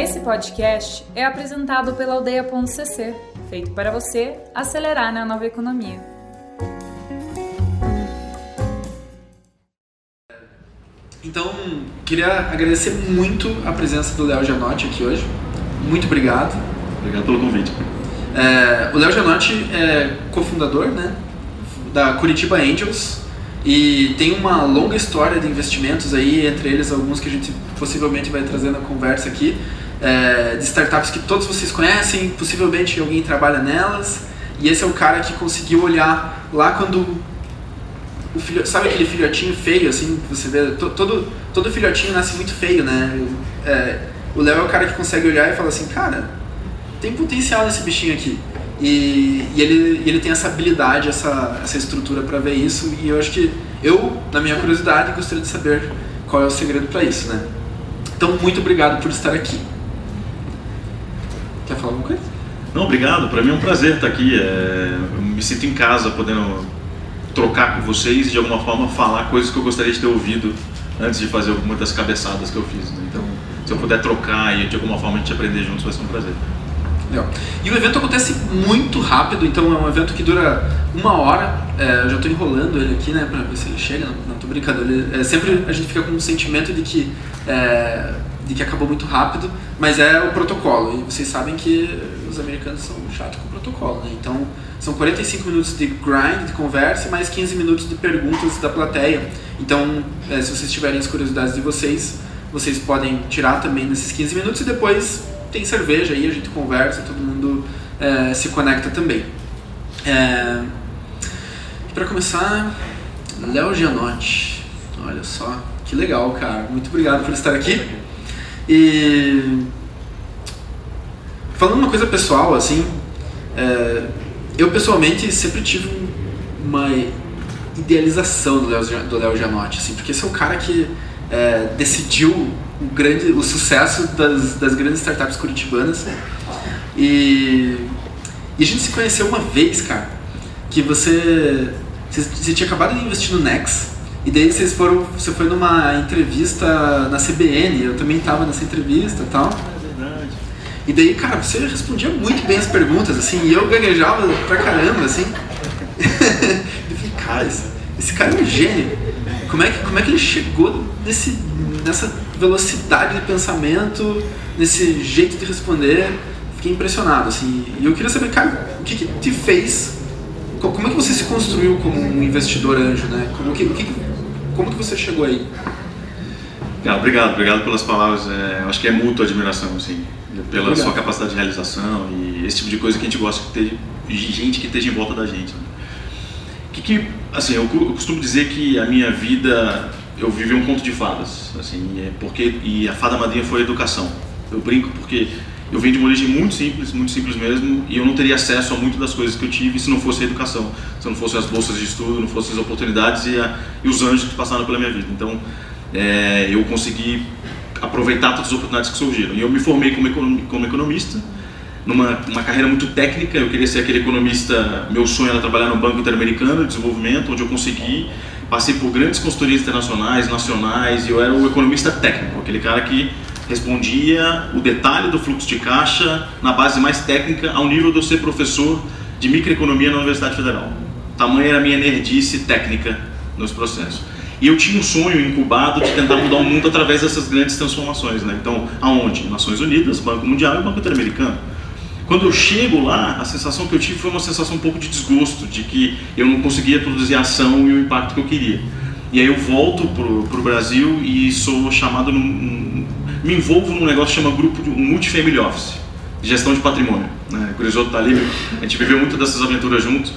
Esse podcast é apresentado pela Aldeia.cc, feito para você acelerar na nova economia. Então, queria agradecer muito a presença do Léo Janotti aqui hoje. Muito obrigado. Obrigado pelo convite. É, o Léo Janotti é cofundador né, da Curitiba Angels e tem uma longa história de investimentos aí, entre eles alguns que a gente possivelmente vai trazer na conversa aqui, é, de startups que todos vocês conhecem, possivelmente alguém trabalha nelas. E esse é o cara que conseguiu olhar lá quando o filho, sabe aquele filhotinho feio, assim, você vê? Todo, todo filhotinho nasce muito feio, né? É, o Léo é o cara que consegue olhar e falar assim, cara, tem potencial nesse bichinho aqui. E, e ele, ele tem essa habilidade, essa, essa estrutura para ver isso. E eu acho que eu, na minha curiosidade, gostaria de saber qual é o segredo para isso, né? Então, muito obrigado por estar aqui. Quer falar alguma coisa? Não, obrigado. Para mim é um prazer estar aqui. É, eu me sinto em casa, podendo trocar com vocês e de alguma forma falar coisas que eu gostaria de ter ouvido antes de fazer das cabeçadas que eu fiz. Né? Então, se eu puder trocar e de alguma forma a gente aprender juntos, vai ser um prazer. Legal. E o evento acontece muito rápido, então é um evento que dura uma hora. É, eu já estou enrolando ele aqui, né, para ver se ele chega. Não, tô brincando. Ele, é, sempre a gente fica com um sentimento de que é, de que acabou muito rápido, mas é o protocolo. E vocês sabem que os americanos são chatos com o protocolo, né? Então são 45 minutos de grind, de conversa, mais 15 minutos de perguntas da plateia. Então, é, se vocês tiverem as curiosidades de vocês, vocês podem tirar também nesses 15 minutos e depois tem cerveja aí, a gente conversa, todo mundo é, se conecta também. É, para começar, Léo Gianotti. Olha só, que legal, cara. Muito obrigado por estar aqui. E falando uma coisa pessoal, assim, é, eu pessoalmente sempre tive uma idealização do Léo Gianotti, assim, porque esse é o cara que é, decidiu o grande o sucesso das, das grandes startups curitibanas. E, e a gente se conheceu uma vez, cara, que você você, você tinha acabado de investir no Nex e daí vocês foram, você foi numa entrevista na CBN, eu também estava nessa entrevista e tal. E daí, cara, você respondia muito bem as perguntas, assim, e eu gaguejava pra caramba, assim. eu falei, cara, esse, esse, cara é um gênio. Como é que, como é que ele chegou nesse, nessa velocidade de pensamento, nesse jeito de responder? Fiquei impressionado, assim. E eu queria saber, cara, o que, que te fez como é que você se construiu como um investidor anjo, né? Como que, que, como que você chegou aí? Ah, obrigado, obrigado pelas palavras. É, acho que é mútua admiração, assim, pela obrigado. sua capacidade de realização e esse tipo de coisa que a gente gosta de ter de gente que esteja em volta da gente. Né? Que, que, assim, eu, eu costumo dizer que a minha vida eu vivi um conto de fadas, assim, é porque e a fada madrinha foi a educação. Eu brinco porque eu venho de uma origem muito simples, muito simples mesmo, e eu não teria acesso a muitas das coisas que eu tive se não fosse a educação, se não fossem as bolsas de estudo, não fossem as oportunidades e, a, e os anjos que passaram pela minha vida. Então, é, eu consegui aproveitar todas as oportunidades que surgiram. E eu me formei como, como economista, numa uma carreira muito técnica, eu queria ser aquele economista, meu sonho era trabalhar no Banco Interamericano de Desenvolvimento, onde eu consegui, passei por grandes consultorias internacionais, nacionais, e eu era o economista técnico, aquele cara que respondia o detalhe do fluxo de caixa na base mais técnica, ao nível de eu ser professor de microeconomia na Universidade Federal. Tamanha era a minha nerdice técnica nos processos. E eu tinha um sonho incubado de tentar mudar o mundo através dessas grandes transformações. Né? Então, aonde? Nações Unidas, Banco Mundial e Banco Interamericano. Quando eu chego lá, a sensação que eu tive foi uma sensação um pouco de desgosto, de que eu não conseguia produzir a ação e o impacto que eu queria. E aí eu volto para o Brasil e sou chamado num, me envolvo num negócio que chama grupo de multifamily office, gestão de patrimônio. Né? O está ali, a gente viveu muito dessas aventuras juntos.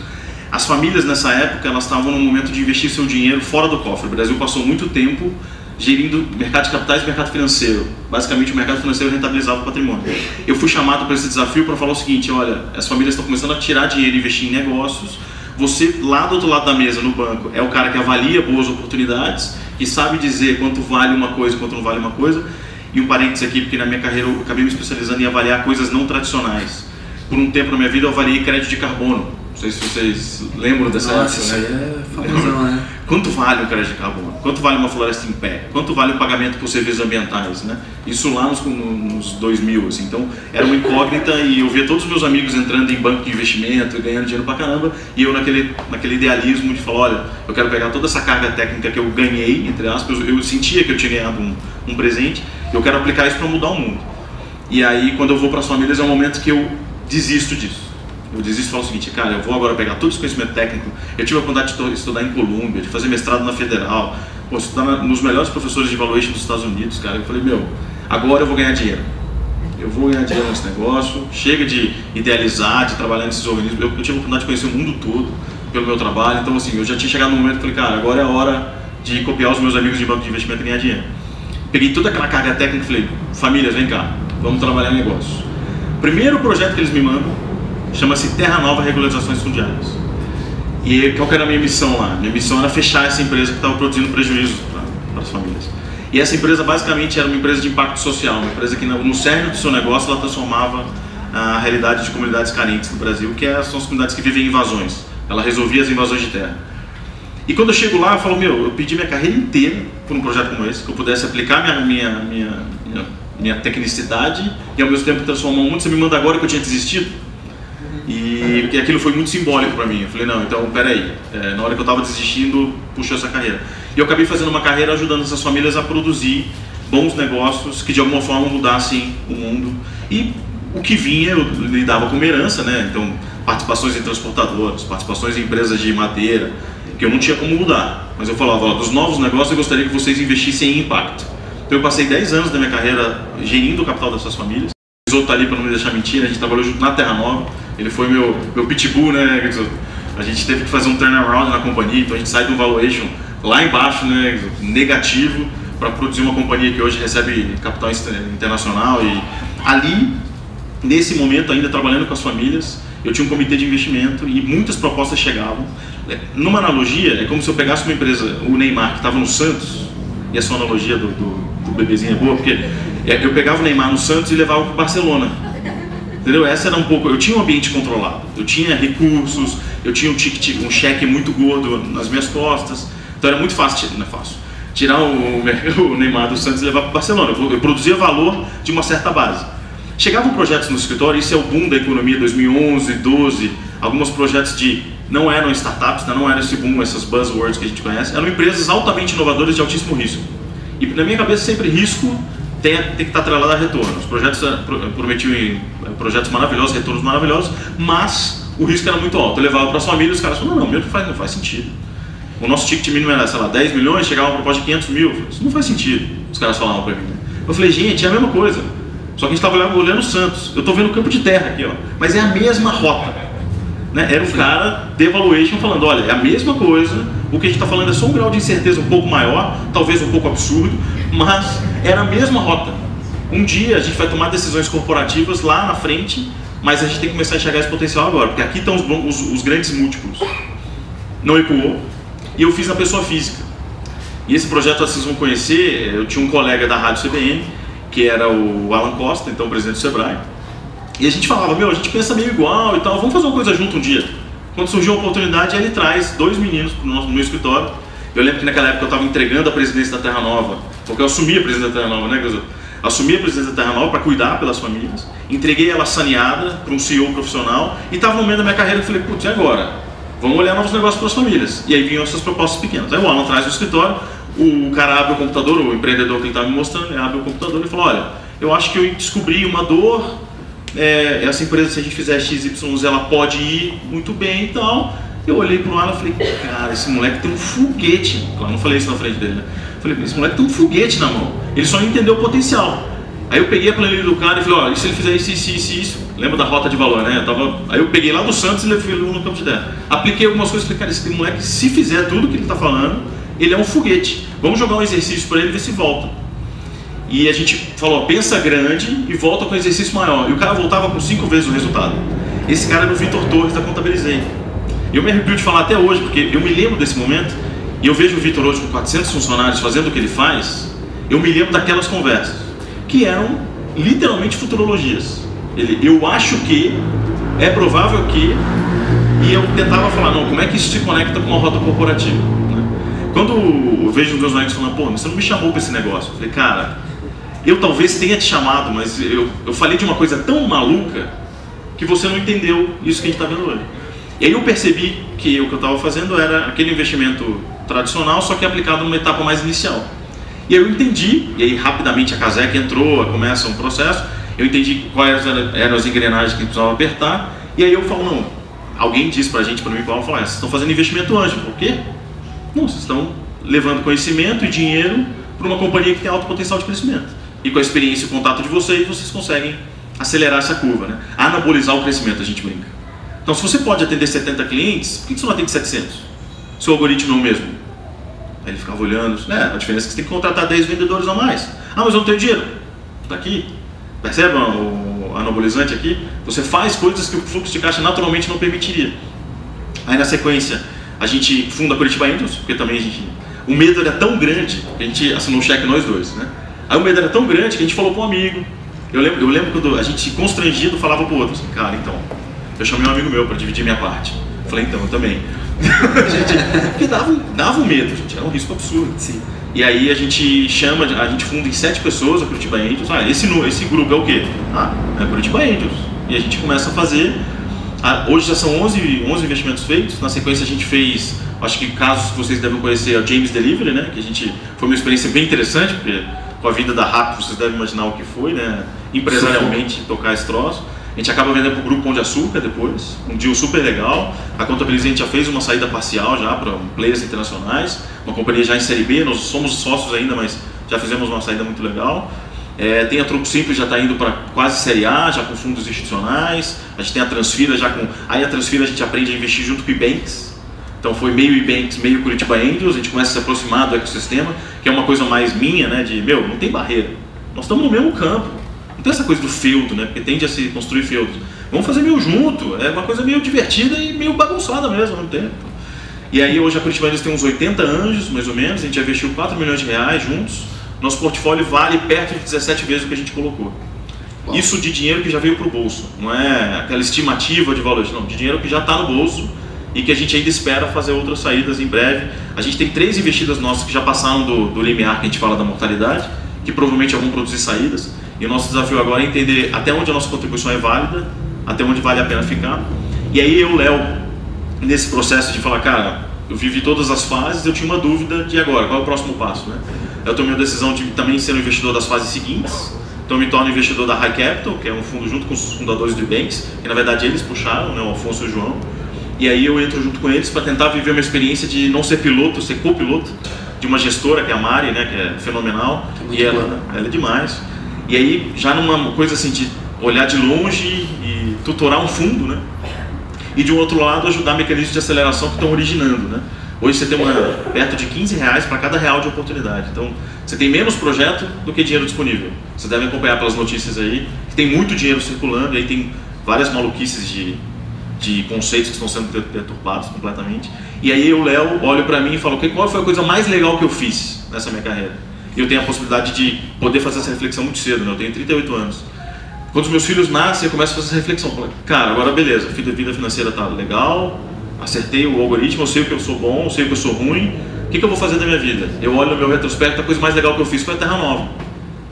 As famílias nessa época elas estavam no momento de investir seu dinheiro fora do cofre. O Brasil passou muito tempo gerindo mercado de capitais e mercado financeiro. Basicamente, o mercado financeiro rentabilizava o patrimônio. Eu fui chamado para esse desafio para falar o seguinte: olha, as famílias estão começando a tirar dinheiro e investir em negócios. Você, lá do outro lado da mesa, no banco, é o cara que avalia boas oportunidades, que sabe dizer quanto vale uma coisa e quanto não vale uma coisa. E um parênteses aqui, porque na minha carreira eu acabei me especializando em avaliar coisas não tradicionais. Por um tempo na minha vida eu avaliei crédito de carbono. Não sei se vocês lembram dessa Nossa, época, né? isso aí é famosão, né? Quanto vale um crédito de carbono? Quanto vale uma floresta em pé? Quanto vale o pagamento por serviços ambientais? Né? Isso lá nos, nos 2000, assim. Então, era uma incógnita e eu via todos os meus amigos entrando em banco de investimento, ganhando dinheiro pra caramba, e eu naquele, naquele idealismo de falar, olha, eu quero pegar toda essa carga técnica que eu ganhei, entre aspas, eu sentia que eu tinha ganhado um, um presente, eu quero aplicar isso para mudar o mundo. E aí, quando eu vou para as famílias, é um momento que eu desisto disso eu desisto falo o seguinte, cara, eu vou agora pegar todo esse conhecimento técnico. Eu tive a oportunidade de estudar em Colômbia, de fazer mestrado na Federal, pô, estudar nos melhores professores de evaluation dos Estados Unidos, cara. Eu falei, meu, agora eu vou ganhar dinheiro. Eu vou ganhar dinheiro nesse negócio. Chega de idealizar, de trabalhar nesses organismos. Eu, eu tive a oportunidade de conhecer o mundo todo pelo meu trabalho. Então, assim, eu já tinha chegado no momento que falei, cara, agora é a hora de copiar os meus amigos de banco de investimento e ganhar dinheiro. Peguei toda aquela carga técnica e falei, famílias, vem cá, vamos trabalhar negócio. Primeiro projeto que eles me mandam chama-se Terra Nova Regularizações Fundiárias. E qual era a minha missão lá? Minha missão era fechar essa empresa que estava produzindo prejuízo para as famílias. E essa empresa basicamente era uma empresa de impacto social, uma empresa que no cerne do seu negócio ela transformava a realidade de comunidades carentes do Brasil, que é, são as comunidades que vivem em invasões. Ela resolvia as invasões de terra. E quando eu chego lá, eu falo, meu, eu pedi minha carreira inteira por um projeto como esse, que eu pudesse aplicar minha, minha, minha, minha, minha tecnicidade e ao mesmo tempo transformar o mundo. Você me manda agora que eu tinha desistido? E, e aquilo foi muito simbólico para mim. Eu falei, não, então peraí, é, na hora que eu estava desistindo, puxou essa carreira. E eu acabei fazendo uma carreira ajudando essas famílias a produzir bons negócios que de alguma forma mudassem o mundo. E o que vinha, eu lidava com herança, né? Então, participações em transportadoras, participações em empresas de madeira, que eu não tinha como mudar. Mas eu falava, ó, dos novos negócios eu gostaria que vocês investissem em impacto. Então eu passei 10 anos da minha carreira gerindo o capital dessas famílias. O outro tá ali para não me deixar mentir, a gente trabalhou junto na Terra Nova. Ele foi meu, meu pitbull, né? A gente teve que fazer um turnaround na companhia, então a gente sai de um valuation lá embaixo, né? Negativo, para produzir uma companhia que hoje recebe capital internacional. E ali, nesse momento, ainda trabalhando com as famílias, eu tinha um comitê de investimento e muitas propostas chegavam. É, numa analogia, é como se eu pegasse uma empresa, o Neymar, que estava no Santos, e a sua analogia do, do, do bebezinho é boa, porque é, eu pegava o Neymar no Santos e levava para o Barcelona. Entendeu? Essa era um pouco. Eu tinha um ambiente controlado, eu tinha recursos, eu tinha um ticket, um cheque muito gordo nas minhas costas. Então era muito fácil, não é fácil. Tirar o, o Neymar do Santos e levar para Barcelona. Eu, eu produzia valor de uma certa base. Chegavam projetos no escritório, isso é o boom da economia 2011, 12, alguns projetos de não eram startups, né, não era esse boom, essas buzzwords que a gente conhece, eram empresas altamente inovadoras de altíssimo risco. E na minha cabeça sempre risco tem, tem que estar atrelado a retorno. Os projetos eh, prometiam eh, projetos maravilhosos, retornos maravilhosos, mas o risco era muito alto. Eu levava para as famílias, os caras falaram, não, não, não faz, não faz sentido. O nosso ticket mínimo era, sei lá, 10 milhões, chegava uma proposta de 500 mil. Falei, isso não faz sentido, os caras falavam para mim. Eu falei, gente, é a mesma coisa. Só que a gente estava olhando, olhando o Santos. Eu estou vendo o campo de terra aqui, ó. Mas é a mesma rota. Né? Era um cara de evaluation falando, olha, é a mesma coisa, o que a gente está falando é só um grau de incerteza um pouco maior, talvez um pouco absurdo, mas era a mesma rota. Um dia a gente vai tomar decisões corporativas lá na frente, mas a gente tem que começar a enxergar esse potencial agora, porque aqui estão os, os, os grandes múltiplos. Não ecoou. E eu fiz na pessoa física. E esse projeto vocês vão conhecer, eu tinha um colega da Rádio CBN, que era o Alan Costa, então presidente do Sebrae. E a gente falava, meu, a gente pensa meio igual e tal, vamos fazer uma coisa junto um dia. Quando surgiu a oportunidade, ele traz dois meninos no, nosso, no meu escritório. Eu lembro que naquela época eu estava entregando a presidência da Terra Nova, porque eu assumi a presidência da Terra Nova, né, Gazô? Assumi a presidência da Terra Nova para cuidar pelas famílias, entreguei ela saneada para um CEO profissional e estava no meio da minha carreira e falei, putz, e agora? Vamos olhar novos negócios para as famílias. E aí vinham essas propostas pequenas. Aí o Alan traz o escritório, o cara abre o computador, o empreendedor que ele estava me mostrando, abre o computador e fala, olha, eu acho que eu descobri uma dor é, essa empresa, se a gente fizer XYZ, ela pode ir muito bem e tal. Eu olhei pro Alan e falei, cara, esse moleque tem um foguete. Claro, não falei isso na frente dele, né? Falei, esse moleque tem um foguete na mão. Ele só não entendeu o potencial. Aí eu peguei a planilha do cara e falei, olha, se ele fizer isso, isso, isso, isso? Lembra da rota de valor, né? Eu tava... Aí eu peguei lá do Santos e levei no campo de terra. Apliquei algumas coisas e falei, cara, esse moleque, se fizer tudo que ele está falando, ele é um foguete. Vamos jogar um exercício para ele e ver se volta. E a gente falou, pensa grande e volta com um exercício maior. E o cara voltava com cinco vezes o resultado. Esse cara era o Vitor Torres da Contabilizei. Eu me arrepio de falar até hoje, porque eu me lembro desse momento, e eu vejo o Vitor hoje com 400 funcionários fazendo o que ele faz, eu me lembro daquelas conversas, que eram literalmente futurologias. Ele, eu acho que, é provável que, e eu tentava falar, não, como é que isso se conecta com uma rota corporativa? Né? Quando eu vejo meus amigos falando, pô, você não me chamou para esse negócio. Eu falei, cara, eu talvez tenha te chamado, mas eu, eu falei de uma coisa tão maluca que você não entendeu isso que a gente está vendo hoje. E aí eu percebi que o que eu estava fazendo era aquele investimento tradicional, só que aplicado numa etapa mais inicial. E aí eu entendi, e aí rapidamente a Casec entrou, começa um processo, eu entendi quais eram as engrenagens que precisava apertar, e aí eu falo, não, alguém disse pra gente, para mim, falou, ah, vocês estão fazendo investimento anjo, por quê? Não, vocês estão levando conhecimento e dinheiro para uma companhia que tem alto potencial de crescimento. E com a experiência e o contato de vocês, vocês conseguem acelerar essa curva, né? Anabolizar o crescimento, a gente brinca. Então, se você pode atender 70 clientes, por que você não atende 700? Seu algoritmo é o mesmo. Aí ele ficava olhando, né? A diferença é que você tem que contratar 10 vendedores a mais. Ah, mas eu não tenho dinheiro. Está aqui. Percebe o anabolizante aqui? Você faz coisas que o fluxo de caixa naturalmente não permitiria. Aí na sequência, a gente funda a Curitiba Angels, porque também a gente. O medo era tão grande a gente assinou um cheque nós dois, né? Aí o medo era tão grande que a gente falou para um amigo. Eu lembro, eu lembro quando a gente constrangido falava pro outro assim, cara, então, eu chamei um amigo meu para dividir minha parte. Falei, então, eu também. gente, porque dava, dava um medo, gente, era um risco absurdo. Sim. E aí a gente chama, a gente funda em sete pessoas a Curitiba Angels. Ah, esse, esse grupo é o quê? Ah, é Curitiba Angels. E a gente começa a fazer. Ah, hoje já são 11, 11 investimentos feitos. Na sequência a gente fez, acho que casos que vocês devem conhecer, é o James Delivery, né? Que a gente foi uma experiência bem interessante, porque com a vida da RAP vocês devem imaginar o que foi, né? Empresarialmente tocar esse troço. A gente acaba vendendo para o Grupo Pão de Açúcar depois, um deal super legal. A Contabilize a gente já fez uma saída parcial já para players internacionais, uma companhia já em Série B, nós somos sócios ainda, mas já fizemos uma saída muito legal. É, tem a Troco Simples já está indo para quase Série A, já com fundos institucionais. A gente tem a Transfira já com. Aí a Transfira a gente aprende a investir junto com o Ebanks. Então foi meio Ebanks, meio Curitiba Angels. A gente começa a se aproximar do ecossistema, que é uma coisa mais minha, né? De meu, não tem barreira. Nós estamos no mesmo campo. Não tem essa coisa do feudo, né? Porque tende a se construir feudos. Vamos fazer meio junto. É uma coisa meio divertida e meio bagunçada mesmo ao mesmo tempo. E aí hoje a Curitiba tem uns 80 anjos, mais ou menos. A gente investiu 4 milhões de reais juntos. Nosso portfólio vale perto de 17 vezes o que a gente colocou. Bom. Isso de dinheiro que já veio para o bolso. Não é aquela estimativa de valores, não. De dinheiro que já está no bolso e que a gente ainda espera fazer outras saídas em breve. A gente tem três investidas nossas que já passaram do, do limiar que a gente fala da mortalidade, que provavelmente vão produzir saídas. E o nosso desafio agora é entender até onde a nossa contribuição é válida, até onde vale a pena ficar. E aí eu, Léo, nesse processo de falar, cara, eu vivi todas as fases, eu tinha uma dúvida de agora, qual é o próximo passo, né? Eu tomei a decisão de também ser um investidor das fases seguintes, então eu me torno investidor da High Capital, que é um fundo junto com os fundadores do Banks, que na verdade eles puxaram, né, o Afonso e o João. E aí eu entro junto com eles para tentar viver uma experiência de não ser piloto, ser copiloto de uma gestora, que é a Mari, né, que é fenomenal, é e ela, ela é demais. E aí, já numa coisa assim de olhar de longe e tutorar um fundo, né? E de um outro lado, ajudar mecanismos de aceleração que estão originando, né? Hoje você tem uma, perto de 15 reais para cada real de oportunidade. Então, você tem menos projeto do que dinheiro disponível. Você deve acompanhar pelas notícias aí, que tem muito dinheiro circulando, e aí tem várias maluquices de, de conceitos que estão sendo deturpados completamente. E aí o Léo olha para mim e fala, qual foi a coisa mais legal que eu fiz nessa minha carreira? E eu tenho a possibilidade de poder fazer essa reflexão muito cedo, né? Eu tenho 38 anos. Quando os meus filhos nascem, eu começo a fazer essa reflexão. Cara, agora beleza, a vida financeira tá legal, acertei o algoritmo, eu sei o que eu sou bom, eu sei o que eu sou ruim. O que, que eu vou fazer da minha vida? Eu olho no meu retrospecto, a coisa mais legal que eu fiz foi a Terra Nova.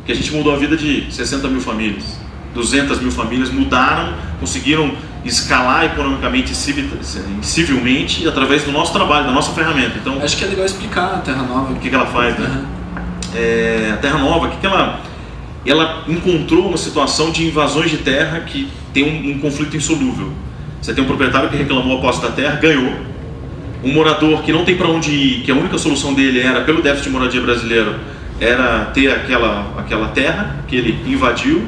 Que a gente mudou a vida de 60 mil famílias. 200 mil famílias mudaram, conseguiram escalar economicamente e civilmente através do nosso trabalho, da nossa ferramenta. Então, Acho que é legal explicar a Terra Nova. O que, que ela faz, né? Uhum é, a Terra Nova, que, que ela, ela encontrou uma situação de invasões de terra que tem um, um conflito insolúvel. Você tem um proprietário que reclamou a posse da terra, ganhou. Um morador que não tem para onde ir, que a única solução dele era, pelo déficit de moradia brasileiro, era ter aquela, aquela terra que ele invadiu.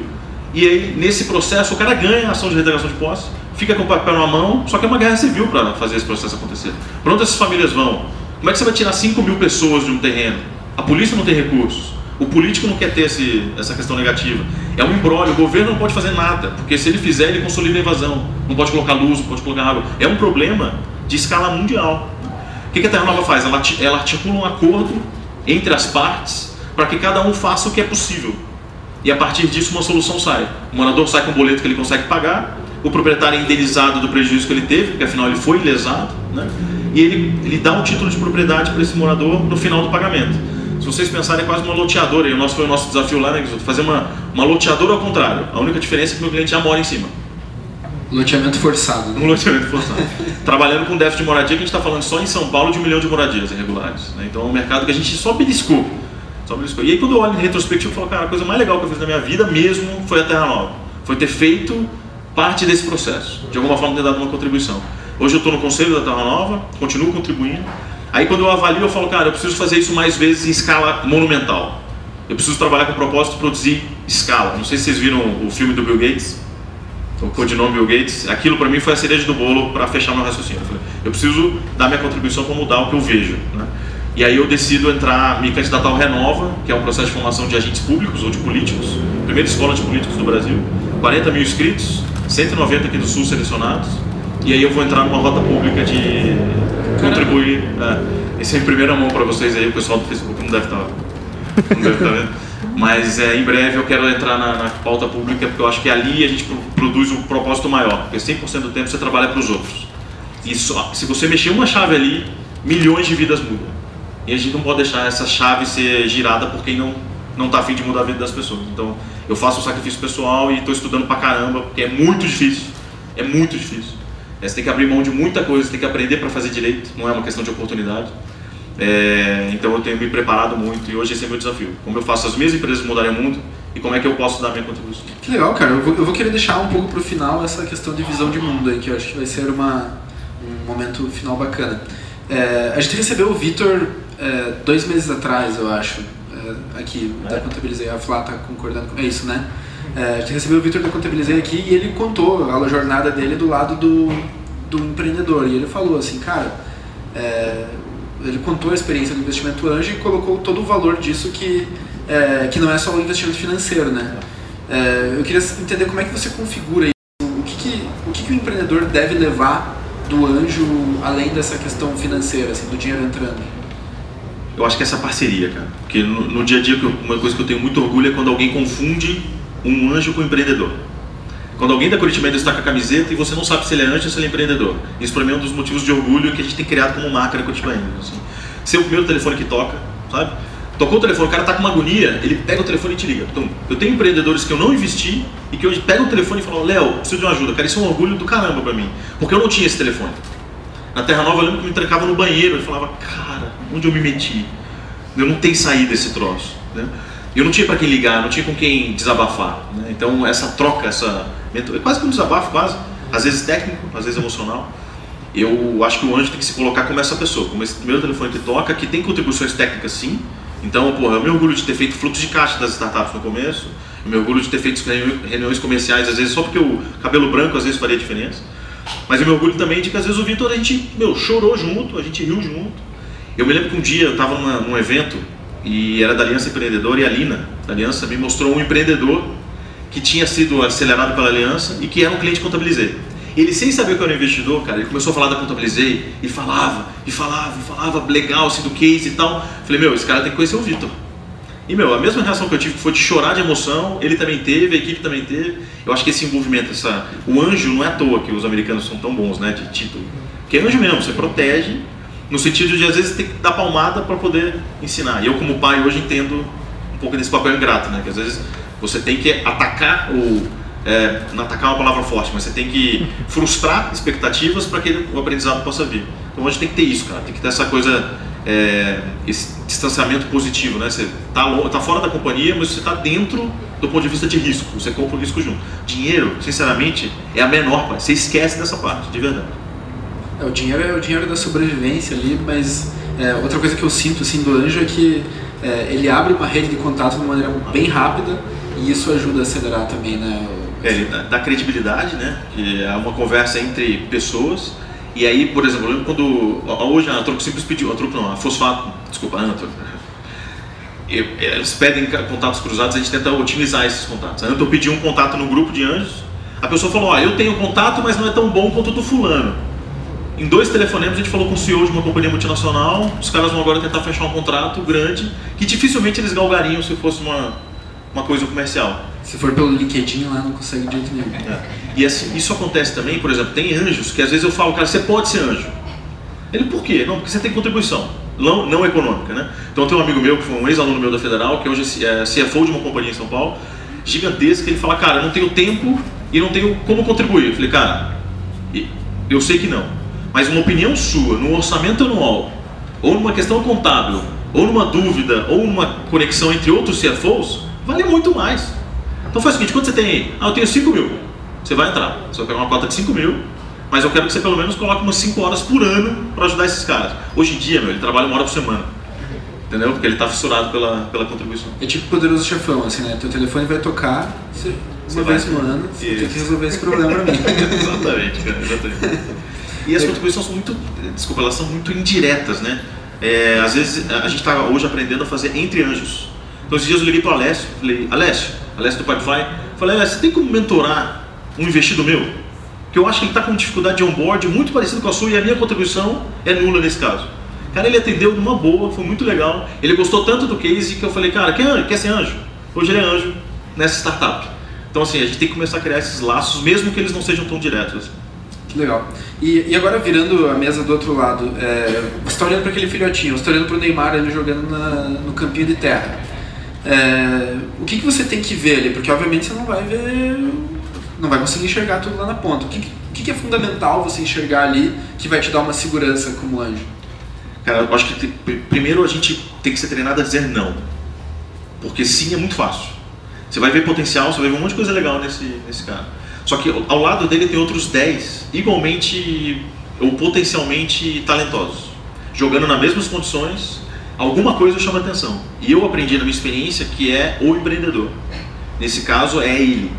E aí, nesse processo, o cara ganha a ação de reintegração de posse, fica com o papel na mão, só que é uma guerra civil para fazer esse processo acontecer. Para onde essas famílias vão? Como é que você vai tirar 5 mil pessoas de um terreno? A polícia não tem recursos. O político não quer ter esse, essa questão negativa. É um embrólio. O governo não pode fazer nada, porque se ele fizer, ele consolida a invasão. Não pode colocar luz, não pode colocar água. É um problema de escala mundial. O que a Terra Nova faz? Ela, ela articula um acordo entre as partes para que cada um faça o que é possível. E a partir disso, uma solução sai. O morador sai com um boleto que ele consegue pagar, o proprietário é indenizado do prejuízo que ele teve, porque afinal ele foi lesado, né? e ele, ele dá um título de propriedade para esse morador no final do pagamento. Se vocês pensarem, é quase uma loteadora, e o nosso foi o nosso desafio lá, né, fazer uma, uma loteadora ao contrário. A única diferença é que meu cliente já mora em cima. Loteamento forçado. Né? Um loteamento forçado. Trabalhando com déficit de moradia, que a gente está falando só em São Paulo de um milhão de moradias irregulares. Né? Então é um mercado que a gente só beliscou. Só beliscou. E aí quando eu olho em retrospectivo, eu falo, cara, a coisa mais legal que eu fiz na minha vida mesmo foi a Terra Nova. Foi ter feito parte desse processo. De alguma forma ter dado uma contribuição. Hoje eu estou no conselho da Terra Nova, continuo contribuindo. Aí quando eu avalio, eu falo, cara, eu preciso fazer isso mais vezes em escala monumental. Eu preciso trabalhar com o propósito de produzir escala. Não sei se vocês viram o filme do Bill Gates o codinome Bill Gates, aquilo para mim foi a cereja do bolo para fechar meu raciocínio. Eu, falei, eu preciso dar minha contribuição para mudar o que eu vejo. Né? E aí eu decido entrar, me candidatar ao Renova, que é um processo de formação de agentes públicos ou de políticos, primeira escola de políticos do Brasil, 40 mil inscritos, 190 aqui do Sul selecionados, e aí eu vou entrar numa rota pública de contribuir. É, esse é em primeira mão para vocês aí, o pessoal do Facebook não deve estar, tá, estar tá vendo. Mas é, em breve eu quero entrar na, na, pauta pública porque eu acho que ali a gente produz um propósito maior. Porque 100% do tempo você trabalha para os outros. E só, se você mexer uma chave ali, milhões de vidas mudam. E a gente não pode deixar essa chave ser girada por quem não não está afim de mudar a vida das pessoas. Então eu faço um sacrifício pessoal e estou estudando pra caramba porque é muito difícil. É muito difícil. É, você tem que abrir mão de muita coisa, você tem que aprender para fazer direito. Não é uma questão de oportunidade. É, então eu tenho me preparado muito e hoje esse é meu desafio. Como eu faço as minhas empresas mudarem o mundo e como é que eu posso dar minha contribuição. Que legal, cara. Eu vou, eu vou querer deixar um pouco para o final essa questão de visão de mundo aí, que eu acho que vai ser uma, um momento final bacana. É, a gente recebeu o Vitor é, dois meses atrás, eu acho, é, aqui da Contabilizei. A Flá está concordando com é isso, né? É, a gente recebeu o Vitor da Contabilizei aqui e ele contou a jornada dele do lado do, do empreendedor. E ele falou assim, cara, é, ele contou a experiência do investimento anjo e colocou todo o valor disso que, é, que não é só o investimento financeiro, né? É, eu queria entender como é que você configura isso, o que, que, o que, que o empreendedor deve levar do anjo além dessa questão financeira, assim, do dinheiro entrando. Eu acho que é essa parceria, cara. Porque no, no dia a dia, uma coisa que eu tenho muito orgulho é quando alguém confunde um anjo com um empreendedor. Quando alguém da Curitiba destaca a camiseta e você não sabe se ele é anjo ou se ele é empreendedor. Isso para mim é um dos motivos de orgulho que a gente tem criado como marca na Curitiba assim. Ser o primeiro telefone que toca, sabe? Tocou o telefone, o cara tá com uma agonia, ele pega o telefone e te liga. Então, eu tenho empreendedores que eu não investi e que hoje pegam o telefone e falam, Léo, preciso de uma ajuda. Cara, isso é um orgulho do caramba para mim. Porque eu não tinha esse telefone. Na Terra Nova eu lembro que me trancava no banheiro e falava, cara, onde eu me meti? Eu não tenho saída desse troço. Né? Eu não tinha para quem ligar, não tinha com quem desabafar. Né? Então essa troca, essa é quase que um desabafo, quase. Às vezes técnico, às vezes emocional. Eu acho que o anjo tem que se colocar como essa pessoa, como esse primeiro telefone que toca, que tem contribuições técnicas sim. Então, porra, eu me orgulho de ter feito fluxo de caixa das startups no começo, eu me orgulho de ter feito reuniões comerciais, às vezes só porque o cabelo branco às vezes faria diferença. Mas eu me orgulho também de que às vezes o Vitor a gente, meu, chorou junto, a gente riu junto. Eu me lembro que um dia eu estava num evento e era da Aliança Empreendedora e a Lina, da Aliança, me mostrou um empreendedor que tinha sido acelerado pela aliança e que era um cliente Contabilizei. Ele, sem saber que eu era um investidor, cara, ele começou a falar da Contabilizei e falava, e falava, e falava legal, assim, do case e tal. Falei, meu, esse cara tem que conhecer o Vitor. E, meu, a mesma reação que eu tive foi de chorar de emoção, ele também teve, a equipe também teve. Eu acho que esse envolvimento, essa, o anjo não é à toa que os americanos são tão bons, né, de título. Porque é anjo mesmo, você protege, no sentido de às vezes ter que dar palmada para poder ensinar. E eu, como pai, hoje entendo um pouco desse papel ingrato, né, que às vezes você tem que atacar o é, não atacar é uma palavra forte, mas você tem que frustrar expectativas para que o aprendizado possa vir. Então gente tem que ter isso, cara. Tem que ter essa coisa, é, esse distanciamento positivo, né? Você tá, tá fora da companhia, mas você está dentro do ponto de vista de risco. Você compra o risco junto. Dinheiro, sinceramente, é a menor parte. Você esquece dessa parte, de verdade. É, o dinheiro é o dinheiro da sobrevivência ali, mas é, outra coisa que eu sinto assim do anjo é que é, ele abre uma rede de contato de uma maneira bem rápida e isso ajuda a acelerar também, né? É, ele dá, credibilidade, né? Que é uma conversa entre pessoas. E aí, por exemplo, eu lembro quando. Hoje a Antroco simples pediu. A Antroco não, a Fosfato, desculpa, a Antroco. Eles pedem contatos cruzados, a gente tenta otimizar esses contatos. A Antroco pediu um contato no grupo de anjos. A pessoa falou: Ó, eu tenho contato, mas não é tão bom quanto o do fulano. Em dois telefonemas a gente falou com o CEO de uma companhia multinacional. Os caras vão agora tentar fechar um contrato grande que dificilmente eles galgariam se fosse uma uma coisa comercial. Se for pelo LinkedIn lá, não consegue de jeito nenhum. É. E assim, isso acontece também, por exemplo, tem anjos que às vezes eu falo, cara, você pode ser anjo. Ele, por quê? Não, porque você tem contribuição, não, não econômica, né? Então tem um amigo meu, que foi um ex-aluno meu da Federal, que hoje é CFO de uma companhia em São Paulo, gigantesca, ele fala, cara, eu não tenho tempo e não tenho como contribuir. Eu falei, cara, eu sei que não, mas uma opinião sua, no orçamento anual, ou numa questão contábil, ou numa dúvida, ou numa conexão entre outros CFOs, vale muito mais. Então faz o seguinte, quando você tem, ah, eu tenho 5 mil, você vai entrar, você vai pegar uma cota de 5 mil, mas eu quero que você pelo menos coloque umas 5 horas por ano para ajudar esses caras. Hoje em dia, meu, ele trabalha uma hora por semana. Entendeu? Porque ele está fissurado pela, pela contribuição. É tipo poderoso chefão, assim, né? Teu telefone vai tocar, você, uma vez por ano, você tem que resolver esse problema para mim. exatamente, cara, exatamente. E as contribuições são muito, desculpa, elas são muito indiretas, né? É, às vezes a gente está hoje aprendendo a fazer entre anjos. Então esses dias eu liguei para o Alessio, falei, Alessio, Alessio do Pipefy, falei, Alessio, você tem como mentorar um investido meu? Que eu acho que ele está com dificuldade de onboard muito parecido com a sua e a minha contribuição é nula nesse caso. Cara, ele atendeu numa boa, foi muito legal. Ele gostou tanto do case que eu falei, cara, quer, quer ser anjo? Hoje ele é anjo nessa startup. Então, assim, a gente tem que começar a criar esses laços, mesmo que eles não sejam tão diretos. Que legal. E, e agora, virando a mesa do outro lado, é, você está olhando para aquele filhotinho, você está olhando para o Neymar ele jogando na, no campinho de terra. É, o que, que você tem que ver ali? Porque, obviamente, você não vai ver, não vai conseguir enxergar tudo lá na ponta. O que, que, que é fundamental você enxergar ali que vai te dar uma segurança como anjo? Cara, eu acho que primeiro a gente tem que ser treinado a dizer não. Porque sim é muito fácil. Você vai ver potencial, você vai ver um monte de coisa legal nesse, nesse cara. Só que ao lado dele tem outros 10 igualmente ou potencialmente talentosos. Jogando nas mesmas condições, alguma coisa chama atenção. E eu aprendi na minha experiência que é o empreendedor. Nesse caso é ele.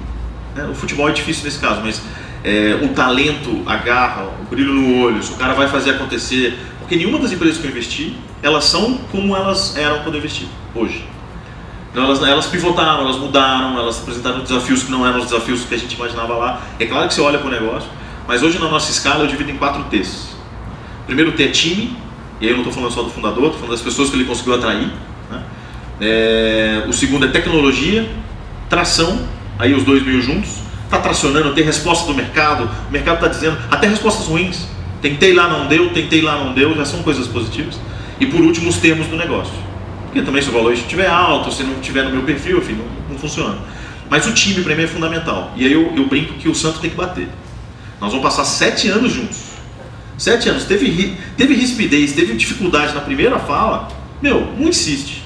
Né? O futebol é difícil nesse caso, mas é, o talento, a garra, o brilho no olho, se o cara vai fazer acontecer, porque nenhuma das empresas que eu investi, elas são como elas eram quando eu investi, hoje. Então elas, elas pivotaram, elas mudaram, elas apresentaram desafios que não eram os desafios que a gente imaginava lá. É claro que você olha para o negócio, mas hoje na nossa escala eu divido em quatro T's. Primeiro T é time, e aí eu não estou falando só do fundador, estou falando das pessoas que ele conseguiu atrair. Né? É, o segundo é tecnologia, tração, aí os dois meio juntos. Está tracionando, tem resposta do mercado, o mercado está dizendo, até respostas ruins. Tentei lá, não deu, tentei lá, não deu, já são coisas positivas. E por último, os termos do negócio. Porque também se o valor estiver alto, se não estiver no meu perfil, enfim, não, não funciona. Mas o time para mim é fundamental. E aí eu, eu, brinco que o santo tem que bater. Nós vamos passar sete anos juntos. Sete anos. Teve, teve rispidez, teve dificuldade na primeira fala. Meu, não insiste.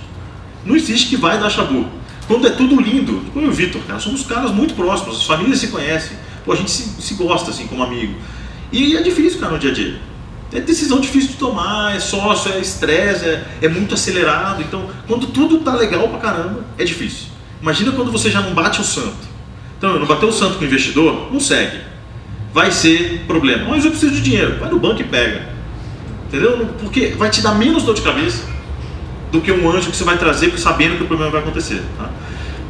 Não insiste que vai dar chabu. Quando é tudo lindo, eu e o Vitor, cara, somos caras muito próximos, as famílias se conhecem. Pô, a gente se, se gosta assim como amigo. E é difícil, cara, no dia a dia. É decisão difícil de tomar, é sócio, é estresse, é, é muito acelerado. Então, quando tudo tá legal pra caramba, é difícil. Imagina quando você já não bate o santo. Então, não bateu o santo com o investidor, não segue. Vai ser problema. Mas eu preciso de dinheiro. Vai no banco e pega. Entendeu? Porque vai te dar menos dor de cabeça do que um anjo que você vai trazer sabendo que o problema vai acontecer. Tá?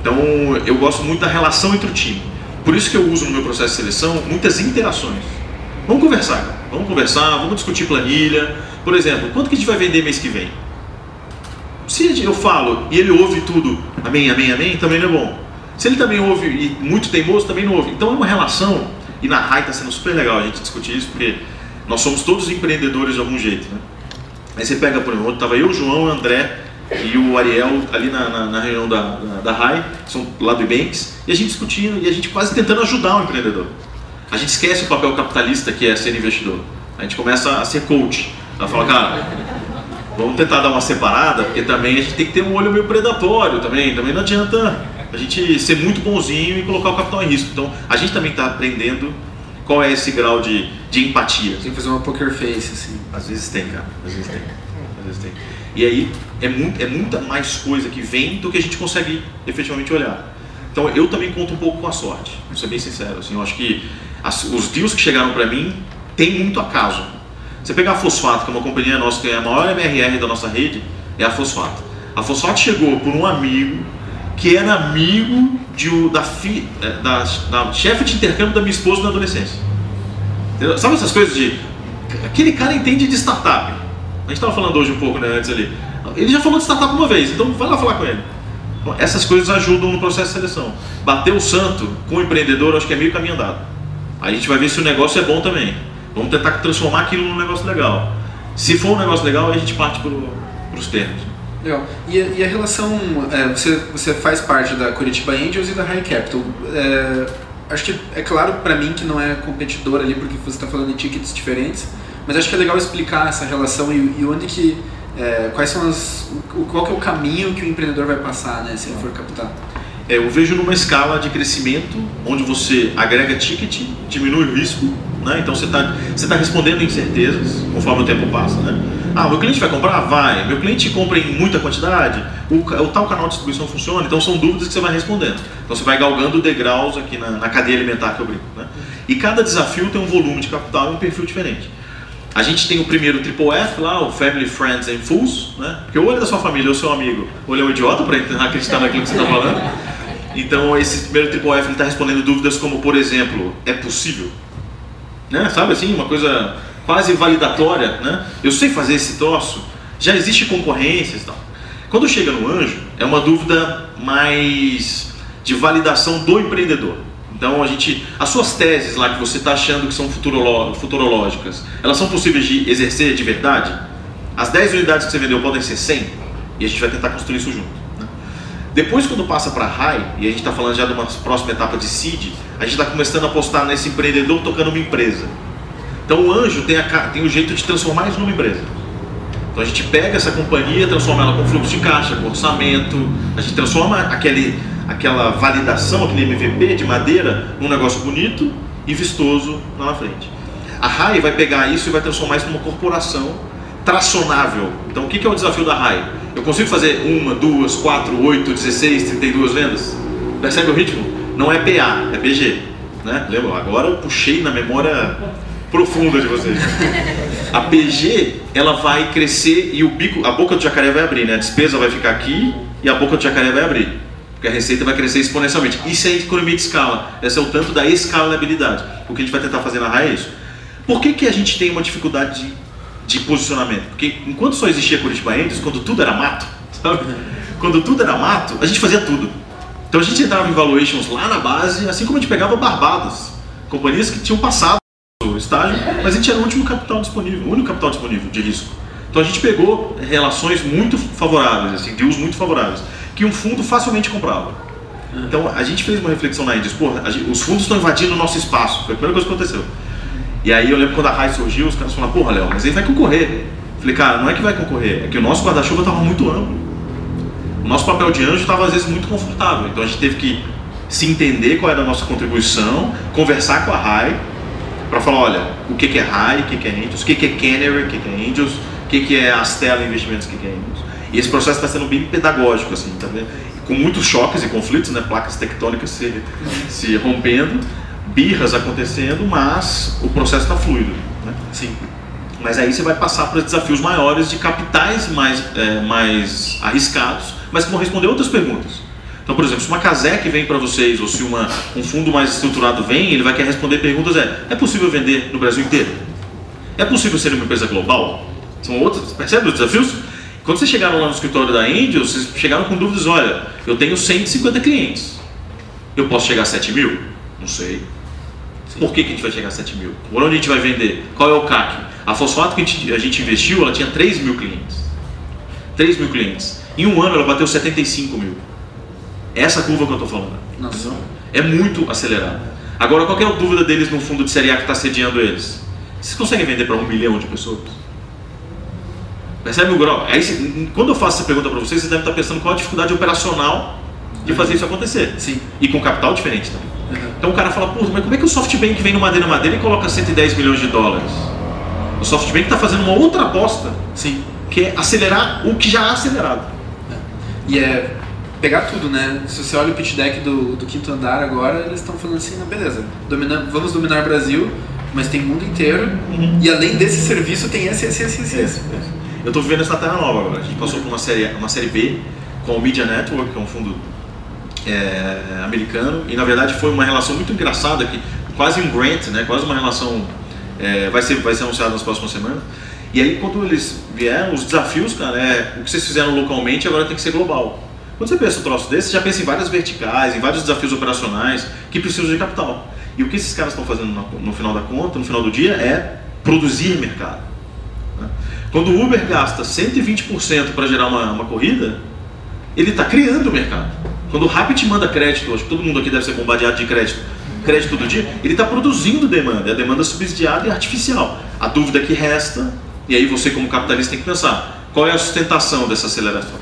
Então, eu gosto muito da relação entre o time. Por isso que eu uso no meu processo de seleção muitas interações. Vamos conversar, vamos conversar, vamos discutir planilha. Por exemplo, quanto que a gente vai vender mês que vem? Se eu falo e ele ouve tudo, amém, amém, amém, também não é bom. Se ele também ouve e muito teimoso, também não ouve. Então é uma relação, e na RAI está sendo super legal a gente discutir isso, porque nós somos todos empreendedores de algum jeito. Né? Aí você pega, por exemplo, estava eu, João, André e o Ariel ali na, na, na reunião da, da, da RAI, são lá do Banks, e a gente discutindo e a gente quase tentando ajudar o empreendedor. A gente esquece o papel capitalista que é ser investidor. A gente começa a ser coach. Ela fala, cara, vamos tentar dar uma separada, porque também a gente tem que ter um olho meio predatório também. Também não adianta a gente ser muito bonzinho e colocar o capital em risco. Então, a gente também está aprendendo qual é esse grau de, de empatia. Tem que fazer uma poker face, assim. Às vezes tem, cara. Às vezes tem. Às vezes tem. E aí, é, muito, é muita mais coisa que vem do que a gente consegue efetivamente olhar. Então, eu também conto um pouco com a sorte. Vou ser bem sincero. Assim, eu acho que as, os deals que chegaram para mim tem muito acaso. Você pegar a Fosfato, que é uma companhia nossa que é a maior MRR da nossa rede, é a Fosfato. A Fosfato chegou por um amigo que era amigo de, da, fi, é, da, da chefe de intercâmbio da minha esposa na adolescência. Sabe essas coisas de. Aquele cara entende de startup. A gente estava falando hoje um pouco né, antes ali. Ele já falou de startup uma vez, então vai lá falar com ele. Então, essas coisas ajudam no processo de seleção. Bater o santo com o empreendedor, acho que é meio caminho andado. A gente vai ver se o negócio é bom também. Vamos tentar transformar aquilo num negócio legal. Se for um negócio legal, a gente parte para os termos. Legal. E a, e a relação, é, você, você faz parte da Curitiba Angels e da High Capital. É, acho que é claro para mim que não é competidor ali porque você está falando de tickets diferentes, mas acho que é legal explicar essa relação e, e onde que é, quais são as o, qual que é o caminho que o empreendedor vai passar, né, se ele for captar. É, eu vejo numa escala de crescimento onde você agrega ticket, diminui o risco, né? Então você está você tá respondendo incertezas conforme o tempo passa, né? Ah, meu cliente vai comprar? Vai. Meu cliente compra em muita quantidade? O, o tal canal de distribuição funciona? Então são dúvidas que você vai respondendo. Então você vai galgando degraus aqui na, na cadeia alimentar que eu brinco, né? E cada desafio tem um volume de capital e um perfil diferente. A gente tem o primeiro Triple F lá, o Family, Friends and Fools, né? Porque ou ele é da sua família ou seu amigo, ou ele é um idiota para acreditar naquilo que você está falando. Então esse primeiro Triple F está respondendo dúvidas como, por exemplo, é possível? Né? Sabe assim, uma coisa quase validatória, né? Eu sei fazer esse troço, já existe concorrências e tal. Quando chega no anjo, é uma dúvida mais de validação do empreendedor. Então a gente, as suas teses lá que você está achando que são futurológicas, elas são possíveis de exercer de verdade? As 10 unidades que você vendeu podem ser 100 e a gente vai tentar construir isso junto. Depois quando passa para high e a gente está falando já de uma próxima etapa de seed, a gente está começando a apostar nesse empreendedor tocando uma empresa. Então o anjo tem, a, tem o jeito de transformar isso numa empresa. Então a gente pega essa companhia, transforma ela com fluxo de caixa, com orçamento, a gente transforma aquele aquela validação, aquele MVP de madeira, num negócio bonito e vistoso lá na frente. A RAI vai pegar isso e vai transformar isso numa corporação tracionável. Então o que é o desafio da RAI? Eu consigo fazer uma, duas, quatro, oito, 16, 32 vendas? Percebe o ritmo? Não é PA, é PG. Né? Lembra? Agora eu puxei na memória profunda de vocês. A PG ela vai crescer e o bico, a boca do jacaré vai abrir, né? A despesa vai ficar aqui e a boca do jacaré vai abrir. Porque a receita vai crescer exponencialmente. Isso é economia de escala. Esse é o tanto da escalabilidade. O que a gente vai tentar fazer na RAI é isso. Por que, que a gente tem uma dificuldade de, de posicionamento? Porque enquanto só existia Curitiba Enders, quando tudo era mato, sabe? Quando tudo era mato, a gente fazia tudo. Então a gente entrava em valuations lá na base, assim como a gente pegava Barbados. Companhias que tinham passado o estágio, mas a gente era o último capital disponível, o único capital disponível de risco. Então a gente pegou relações muito favoráveis, assim, deals muito favoráveis que um fundo facilmente comprava. Então a gente fez uma reflexão na Índia, pô, os fundos estão invadindo o nosso espaço, foi a primeira coisa que aconteceu. E aí eu lembro quando a RAI surgiu, os caras falaram, porra, Léo, mas ele vai concorrer. Falei, cara, não é que vai concorrer, é que o nosso guarda-chuva estava muito amplo. O nosso papel de anjo estava às vezes muito confortável, então a gente teve que se entender qual era a nossa contribuição, conversar com a RAI, para falar, olha, o que, que é RAI, o que, que é Angels, o que, que é Canary, o que, que é Angels, o que, que é Astela Investimentos, o que, que é Angels. E esse processo está sendo bem pedagógico, assim, tá vendo? com muitos choques e conflitos, né? placas tectônicas se, se rompendo, birras acontecendo, mas o processo está fluido. Né? Sim. Mas aí você vai passar para desafios maiores de capitais mais, é, mais arriscados, mas que vão responder outras perguntas. Então, por exemplo, se uma Casec vem para vocês, ou se uma, um fundo mais estruturado vem, ele vai querer responder perguntas: é, é possível vender no Brasil inteiro? É possível ser uma empresa global? São outros, percebe os desafios? Quando vocês chegaram lá no escritório da Angel, vocês chegaram com dúvidas, olha, eu tenho 150 clientes. Eu posso chegar a 7 mil? Não sei. Sim. Por que, que a gente vai chegar a 7 mil? Por onde a gente vai vender? Qual é o CAC? A fosfato que a gente, a gente investiu, ela tinha 3 mil clientes. 3 mil clientes. Em um ano ela bateu 75 mil. Essa curva que eu estou falando. Nossa. É muito acelerada. Agora, qual é a dúvida deles no fundo de série A que está sediando eles? Vocês conseguem vender para um milhão de pessoas? Percebe o grau? Aí, quando eu faço essa pergunta para vocês, vocês devem estar pensando qual a dificuldade operacional de fazer isso acontecer. Sim. E com capital diferente também. Uhum. Então o cara fala, pô, mas como é que o SoftBank vem no Madeira Madeira e coloca 110 milhões de dólares? O SoftBank está fazendo uma outra aposta, Sim. que é acelerar o que já é acelerado. É. E é pegar tudo, né? Se você olha o pitch deck do, do quinto andar agora, eles estão falando assim, não, beleza, domina, vamos dominar o Brasil, mas tem o mundo inteiro, uhum. e além desse serviço tem esse, esse, esse, esse. esse. Eu estou vivendo essa terra nova agora. A gente passou por uma série, uma série B com o Media Network, que é um fundo é, americano, e na verdade foi uma relação muito engraçada, que quase um grant, né? quase uma relação. É, vai, ser, vai ser anunciado nas próximas semanas. E aí, quando eles vieram, os desafios, cara, é o que vocês fizeram localmente agora tem que ser global. Quando você pensa um troço desse, você já pensa em várias verticais, em vários desafios operacionais que precisam de capital. E o que esses caras estão fazendo no, no final da conta, no final do dia, é produzir mercado. Né? Quando o Uber gasta 120% para gerar uma, uma corrida, ele está criando o mercado. Quando o Rapid manda crédito, acho que todo mundo aqui deve ser bombardeado de crédito, crédito todo dia, ele está produzindo demanda, é a demanda subsidiada e artificial. A dúvida que resta, e aí você como capitalista tem que pensar, qual é a sustentação dessa aceleração?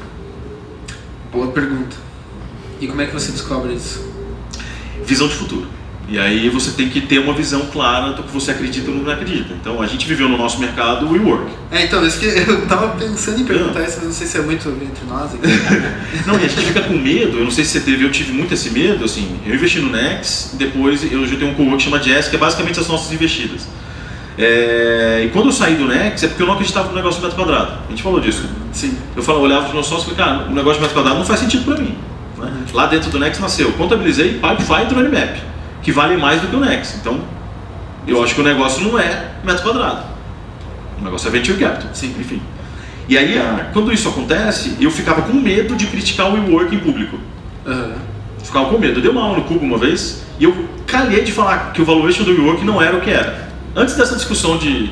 Boa pergunta. E como é que você descobre isso? Visão de futuro. E aí você tem que ter uma visão clara do que você acredita ou não acredita. Então a gente viveu no nosso mercado o WeWork. É, então, isso que eu tava pensando em perguntar não. isso, mas não sei se é muito entre nós não, e a gente fica com medo, eu não sei se você teve, eu tive muito esse medo, assim, eu investi no Nex, depois eu já tenho um co-work que chama Jazz, que é basicamente as nossas investidas. É, e quando eu saí do Nex é porque eu não acreditava no negócio do metro quadrado. A gente falou disso. Sim. Eu falava, olhava para os meus sócios e falei, cara, o negócio do metro quadrado não faz sentido para mim. Né? Lá dentro do Nex nasceu, contabilizei Pipefy e Drone que vale mais do que o Nex. Então, eu acho que o negócio não é metro quadrado. O negócio é venture capital. Sim. Enfim. E aí, quando isso acontece, eu ficava com medo de criticar o WeWork em público. Uhum. Ficava com medo. Eu dei uma aula no Cubo uma vez e eu calhei de falar que o valuation do WeWork não era o que era. Antes dessa discussão de,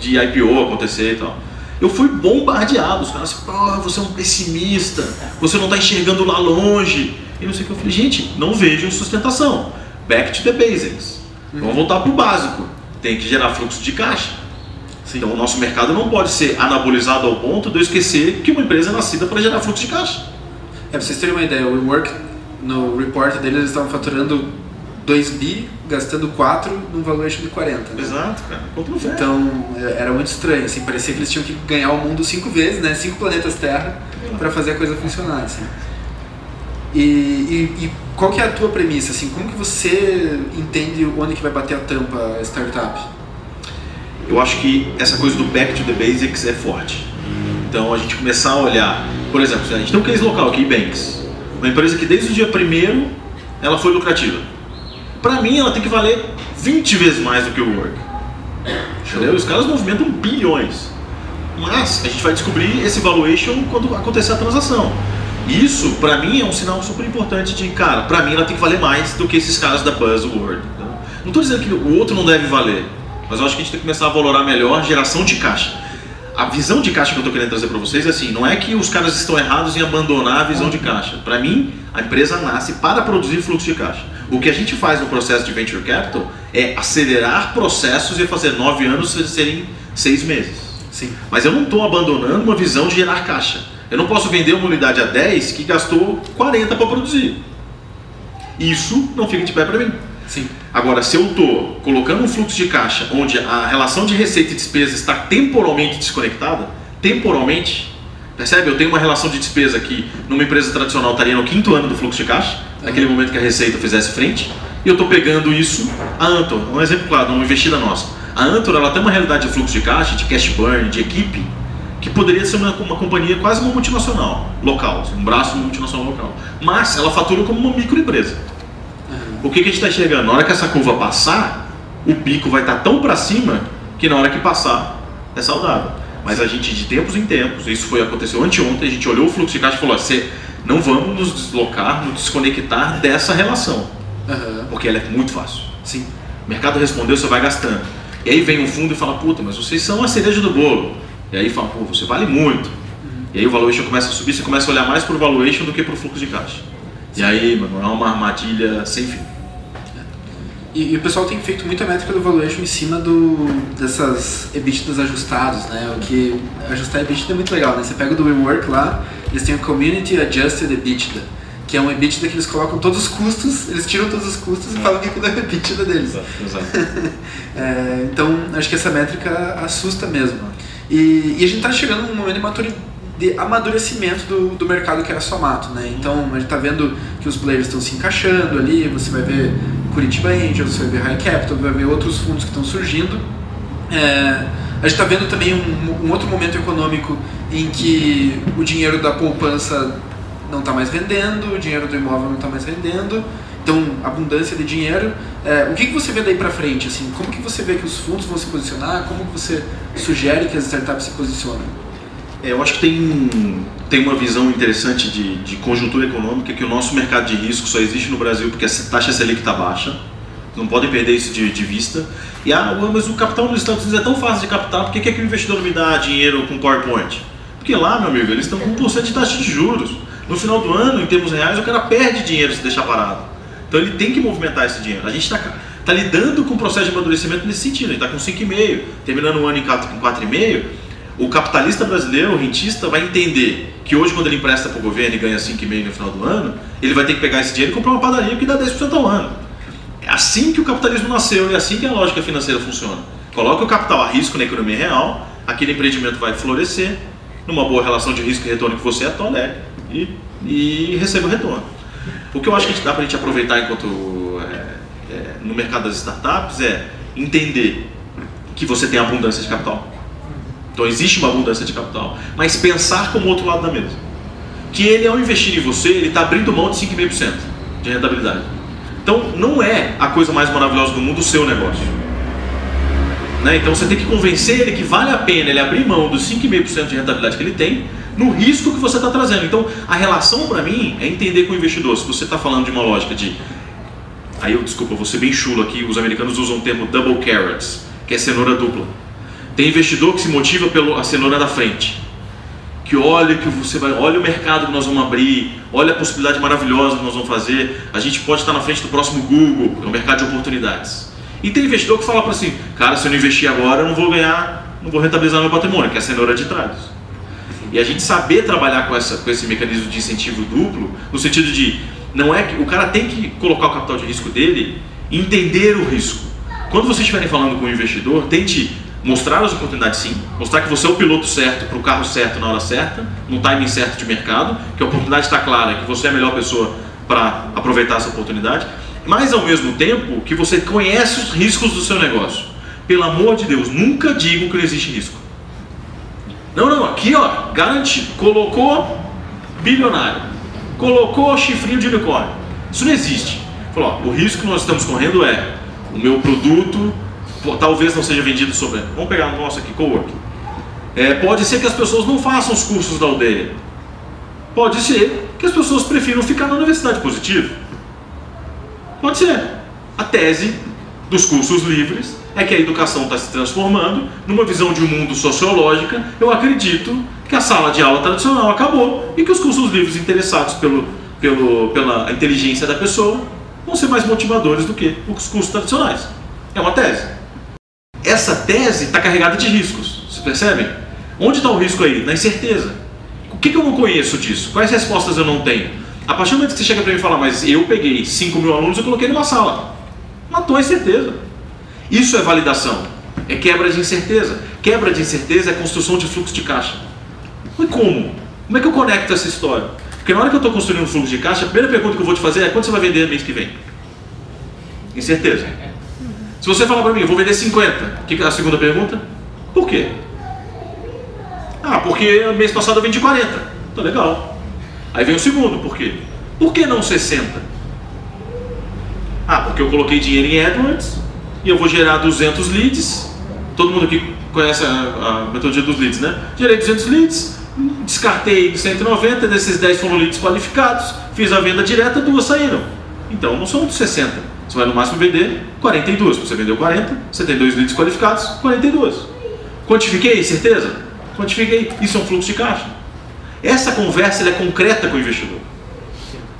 de IPO acontecer e tal. Eu fui bombardeado. Os caras, pô, você é um pessimista, você não está enxergando lá longe. E não sei o que. Eu falei, gente, não vejo sustentação back to the basics. Uhum. Vamos voltar para o básico. Tem que gerar fluxo de caixa. Sim. Então o nosso mercado não pode ser anabolizado ao ponto de eu esquecer que uma empresa é nascida para gerar fluxo de caixa. É, para vocês terem uma ideia, o WeWork, no report deles, eles estavam faturando 2 bi, gastando 4 num valuation de 40. Né? Exato, cara. Então é, era muito estranho, assim, parecia que eles tinham que ganhar o mundo cinco vezes, né? Cinco planetas Terra, para fazer a coisa funcionar. Assim. E, e, e, qual que é a tua premissa? Assim, como que você entende onde que vai bater a tampa a startup? Eu acho que essa coisa do back to the basics é forte. Então a gente começar a olhar, por exemplo, a gente tem um case local aqui, Banks, uma empresa que desde o dia primeiro ela foi lucrativa. Para mim ela tem que valer 20 vezes mais do que o Work. Entendeu? Os caras movimentam bilhões. Mas a gente vai descobrir esse valuation quando acontecer a transação. Isso, para mim, é um sinal super importante de, cara, para mim ela tem que valer mais do que esses caras da Buzzword. Então, não estou dizendo que o outro não deve valer, mas eu acho que a gente tem que começar a valorar melhor a geração de caixa. A visão de caixa que eu estou querendo trazer para vocês é assim, não é que os caras estão errados em abandonar a visão de caixa. Para mim, a empresa nasce para produzir fluxo de caixa. O que a gente faz no processo de venture capital é acelerar processos e fazer nove anos serem seis meses. Sim. Mas eu não estou abandonando uma visão de gerar caixa. Eu não posso vender uma unidade a 10 que gastou 40 para produzir. Isso não fica de pé para mim. Sim. Agora, se eu estou colocando um fluxo de caixa onde a relação de receita e despesa está temporalmente desconectada, temporalmente, percebe? Eu tenho uma relação de despesa que numa empresa tradicional estaria no quinto ano do fluxo de caixa, uhum. naquele momento que a receita fizesse frente, e eu estou pegando isso, a Antor, um exemplo claro, uma investida nossa. A Antor ela tem uma realidade de fluxo de caixa, de cash burn, de equipe, que poderia ser uma, uma companhia quase uma multinacional local, assim, um braço de uma multinacional local. Mas ela fatura como uma microempresa. Uhum. O que, que a gente está enxergando? Na hora que essa curva passar, o pico vai estar tá tão para cima que na hora que passar é saudável. Mas a gente, de tempos em tempos, isso foi aconteceu anteontem, a gente olhou o fluxo de caixa e falou: assim, não vamos nos deslocar, nos desconectar dessa relação. Uhum. Porque ela é muito fácil. Sim. O mercado respondeu, você vai gastando. E aí vem um fundo e fala: puta, mas vocês são a cereja do bolo. E aí fala, pô, você vale muito. Uhum. E aí o valuation começa a subir, você começa a olhar mais para o valuation do que para o fluxo de caixa. Sim. E aí, mano, é uma armadilha sem fim. E, e, o pessoal tem feito muita métrica do valuation em cima do, dessas EBITDAs ajustados, né? O que ajustar EBITDA é muito legal, né? Você pega o do WeWork lá, eles têm o Community Adjusted EBITDA, que é um EBITDA que eles colocam todos os custos, eles tiram todos os custos e falam que aquilo é o EBITDA deles. Exato, exato. é, então, acho que essa métrica assusta mesmo. E, e a gente está chegando num momento de, de amadurecimento do, do mercado que era só mato, né? Então a gente está vendo que os players estão se encaixando ali, você vai ver Curitiba Angels, você vai ver High Capital, vai ver outros fundos que estão surgindo. É, a gente está vendo também um, um, outro momento econômico em que o dinheiro da poupança não está mais rendendo, o dinheiro do imóvel não está mais rendendo, então abundância de dinheiro. É, o que, que você vê daí para frente? Assim, como que você vê que os fundos vão se posicionar? Como que você sugere que as startups se posicionem? É, eu acho que tem, tem uma visão interessante de, de conjuntura econômica que o nosso mercado de risco só existe no Brasil porque a taxa Selic está baixa. Não podem perder isso de, de vista. E ah, mas o capital nos Estados Unidos é tão fácil de captar, por que, é que o investidor me dá dinheiro com PowerPoint? Porque lá, meu amigo, eles estão com 1% de taxa de juros. No final do ano, em termos reais, o cara perde dinheiro se deixar parado. Então ele tem que movimentar esse dinheiro. A gente está tá lidando com o processo de amadurecimento nesse sentido. Gente está com 5,5, terminando o ano em 4,5. O capitalista brasileiro, o rentista, vai entender que hoje, quando ele empresta para o governo e ganha 5,5 no final do ano, ele vai ter que pegar esse dinheiro e comprar uma padaria que dá 10% ao ano. É assim que o capitalismo nasceu e é assim que a lógica financeira funciona. Coloca o capital a risco na economia real, aquele empreendimento vai florescer, numa boa relação de risco e retorno que você tolere e, e receba o retorno. O que eu acho que dá para a gente aproveitar enquanto é, é, no mercado das startups é entender que você tem abundância de capital. Então existe uma abundância de capital, mas pensar como o outro lado da mesa. Que ele ao investir em você, ele está abrindo mão de 5,5% de rentabilidade. Então não é a coisa mais maravilhosa do mundo o seu negócio. Né? Então você tem que convencer ele que vale a pena ele abrir mão dos 5,5% de rentabilidade que ele tem no risco que você está trazendo. Então a relação para mim é entender com o investidor. Se você está falando de uma lógica de. Aí eu, desculpa, vou ser bem chulo aqui, os americanos usam o termo double carrots, que é cenoura dupla. Tem investidor que se motiva pela cenoura da frente que olha que você vai, olha o mercado que nós vamos abrir, olha a possibilidade maravilhosa que nós vamos fazer. A gente pode estar na frente do próximo Google, é um mercado de oportunidades. E tem investidor que fala para assim, cara, se eu não investir agora, eu não vou ganhar, não vou rentabilizar meu patrimônio, que é a cenoura de trás. E a gente saber trabalhar com, essa, com esse mecanismo de incentivo duplo, no sentido de, não é que o cara tem que colocar o capital de risco dele, entender o risco. Quando vocês estiverem falando com o investidor, tente mostrar as oportunidades sim, mostrar que você é o piloto certo para o carro certo na hora certa, no timing certo de mercado, que a oportunidade está clara, que você é a melhor pessoa para aproveitar essa oportunidade, mas ao mesmo tempo que você conhece os riscos do seu negócio. Pelo amor de Deus, nunca digo que não existe risco. Não, não, aqui ó, garantido, colocou bilionário, colocou chifrinho de unicórnio. Isso não existe. Falou, ó, o risco que nós estamos correndo é o meu produto talvez não seja vendido sobre. Vamos pegar o nosso aqui, coworking. É, pode ser que as pessoas não façam os cursos da aldeia. Pode ser que as pessoas prefiram ficar na universidade positiva. Pode ser. A tese dos cursos livres é que a educação está se transformando numa visão de um mundo sociológica. Eu acredito que a sala de aula tradicional acabou e que os cursos livres interessados pelo, pelo, pela inteligência da pessoa vão ser mais motivadores do que os cursos tradicionais. É uma tese essa tese está carregada de riscos. Você percebe? Onde está o risco aí? Na incerteza. O que, que, eu não conheço disso? Quais respostas eu não tenho? A partir do momento que você chega para mim e fala, mas eu peguei 5 mil alunos e coloquei numa sala. Matou a incerteza. Isso é validação. É quebra de incerteza. Quebra de incerteza é construção de fluxo de caixa. Mas como? Como é que eu conecto essa história? Porque na hora que eu estou construindo um fluxo de caixa, a primeira pergunta que eu vou te fazer é quanto você vai vender mês que vem? Incerteza. Se você falar para mim, eu vou vender 50, que é a segunda pergunta? Por quê? Ah, porque mês passado eu vendi 40. Tá legal. Aí vem o segundo, por quê? Por que não 60? Ah, porque eu coloquei dinheiro em AdWords e eu vou gerar 200 leads. Todo mundo aqui conhece a, a metodologia dos leads, né? Gerei 200 leads, descartei 190, desses 10 foram leads qualificados, fiz a venda direta, duas saíram. Então não são 60. Você vai no máximo vender 42. Você vendeu 40, você tem dois leads qualificados, 42. Quantifiquei, certeza? Quantifiquei. Isso é um fluxo de caixa. Essa conversa é concreta com o investidor.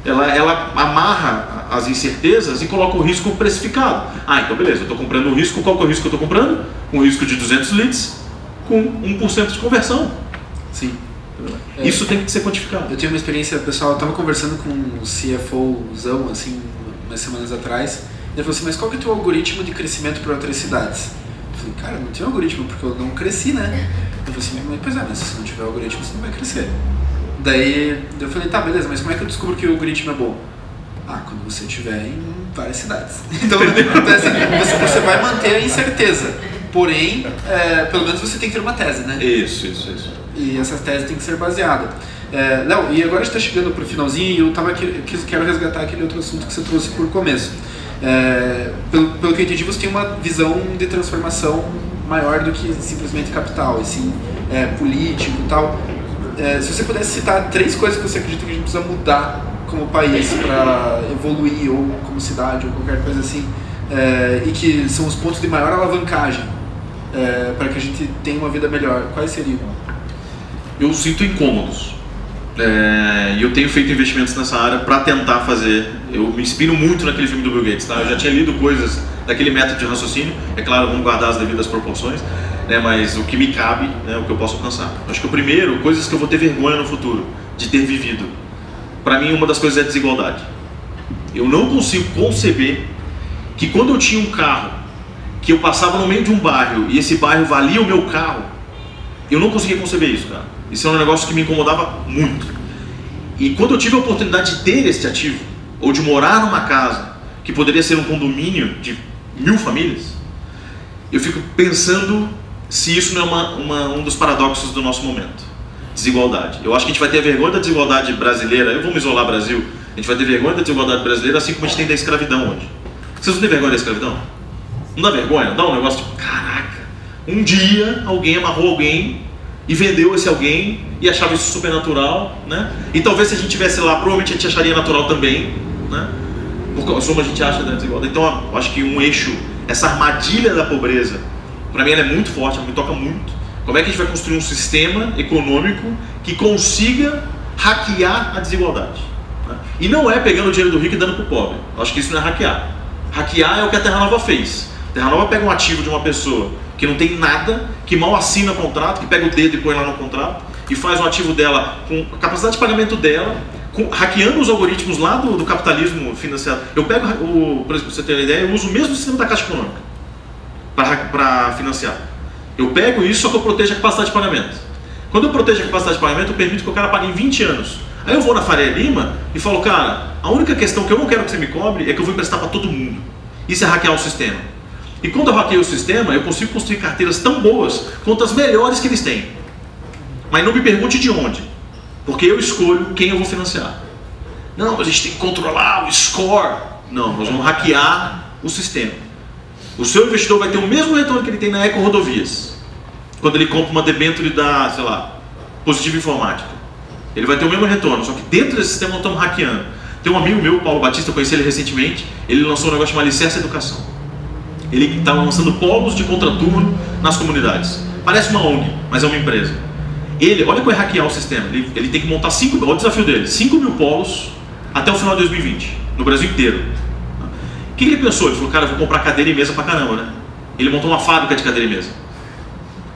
Ela, ela amarra as incertezas e coloca o risco precificado. Ah, então beleza, eu estou comprando um risco. Qual que é o risco que eu estou comprando? Um risco de 200 leads com 1% de conversão. Sim. Isso é, tem que ser quantificado. Eu tive uma experiência, pessoal, eu estava conversando com um CFOzão, assim, umas semanas atrás. Ele falou assim, mas qual que é o teu algoritmo de crescimento para outras cidades? Eu falei, cara, não tem algoritmo porque eu não cresci, né? Ele falou assim, mas pois é, mas se não tiver algoritmo você não vai crescer. Daí eu falei, tá, beleza, mas como é que eu descubro que o algoritmo é bom? Ah, quando você estiver em várias cidades. Então, então assim, você, você vai manter a incerteza. Porém, é, pelo menos você tem que ter uma tese, né? Isso, isso, isso. E essa tese tem que ser baseada. É, Léo, e agora a gente está chegando para o finalzinho e eu tava aqui, quero resgatar aquele outro assunto que você trouxe por começo. É, pelo, pelo que eu entendi, você tem uma visão de transformação maior do que simplesmente capital, e sim é, político e tal. É, se você pudesse citar três coisas que você acredita que a gente precisa mudar como país para evoluir, ou como cidade, ou qualquer coisa assim, é, e que são os pontos de maior alavancagem é, para que a gente tenha uma vida melhor, quais seriam? Eu sinto incômodos. É, e eu tenho feito investimentos nessa área para tentar fazer. Eu me inspiro muito naquele filme do Bill Gates. Tá? Eu já tinha lido coisas daquele método de raciocínio. É claro, vamos guardar as devidas proporções, né? mas o que me cabe, né? o que eu posso alcançar. Acho que o primeiro, coisas que eu vou ter vergonha no futuro de ter vivido. Para mim, uma das coisas é a desigualdade. Eu não consigo conceber que quando eu tinha um carro, que eu passava no meio de um bairro e esse bairro valia o meu carro, eu não conseguia conceber isso, cara. Isso era um negócio que me incomodava muito. E quando eu tive a oportunidade de ter este ativo, ou de morar numa casa que poderia ser um condomínio de mil famílias, eu fico pensando se isso não é uma, uma, um dos paradoxos do nosso momento. Desigualdade. Eu acho que a gente vai ter vergonha da desigualdade brasileira. Eu vou me isolar Brasil. A gente vai ter vergonha da desigualdade brasileira, assim como a gente tem da escravidão hoje. Vocês não têm vergonha da escravidão? Não dá vergonha? Dá um negócio tipo, caraca, um dia alguém amarrou alguém e vendeu esse alguém e achava isso super natural, né? E talvez se a gente tivesse lá, provavelmente a gente acharia natural também, né? Por como a gente acha da desigualdade. Então, eu acho que um eixo, essa armadilha da pobreza, para mim ela é muito forte, ela me toca muito. Como é que a gente vai construir um sistema econômico que consiga hackear a desigualdade? Né? E não é pegando o dinheiro do rico e dando para o pobre. Eu acho que isso não é hackear. Hackear é o que a Terra Nova fez. A Terra Nova pega um ativo de uma pessoa que não tem nada, que mal assina contrato, que pega o dedo e põe lá no contrato, e faz um ativo dela com a capacidade de pagamento dela, com, hackeando os algoritmos lá do, do capitalismo financiado. Eu pego, o, por exemplo, você ter uma ideia, eu uso o mesmo sistema da Caixa Econômica para financiar. Eu pego isso, só que eu protejo a capacidade de pagamento. Quando eu protejo a capacidade de pagamento, eu permito que o cara pague em 20 anos. Aí eu vou na Faria Lima e falo, cara, a única questão que eu não quero que você me cobre é que eu vou emprestar para todo mundo. Isso é hackear o sistema. E quando eu hackeio o sistema, eu consigo construir carteiras tão boas quanto as melhores que eles têm. Mas não me pergunte de onde, porque eu escolho quem eu vou financiar. Não, a gente tem que controlar o score. Não, nós vamos hackear o sistema. O seu investidor vai ter o mesmo retorno que ele tem na Eco Rodovias, quando ele compra uma debênture da, sei lá, Positivo Informática. Ele vai ter o mesmo retorno, só que dentro desse sistema nós estamos hackeando. Tem um amigo meu, Paulo Batista, eu conheci ele recentemente, ele lançou um negócio chamado Licença Educação. Ele está lançando polos de contraturno nas comunidades. Parece uma ONG, mas é uma empresa. Ele, olha como é hackear o sistema. Ele, ele tem que montar 5 olha o desafio dele, 5 mil polos até o final de 2020, no Brasil inteiro. O que ele pensou? Ele falou, cara, eu vou comprar cadeira e mesa pra caramba, né? Ele montou uma fábrica de cadeira e mesa.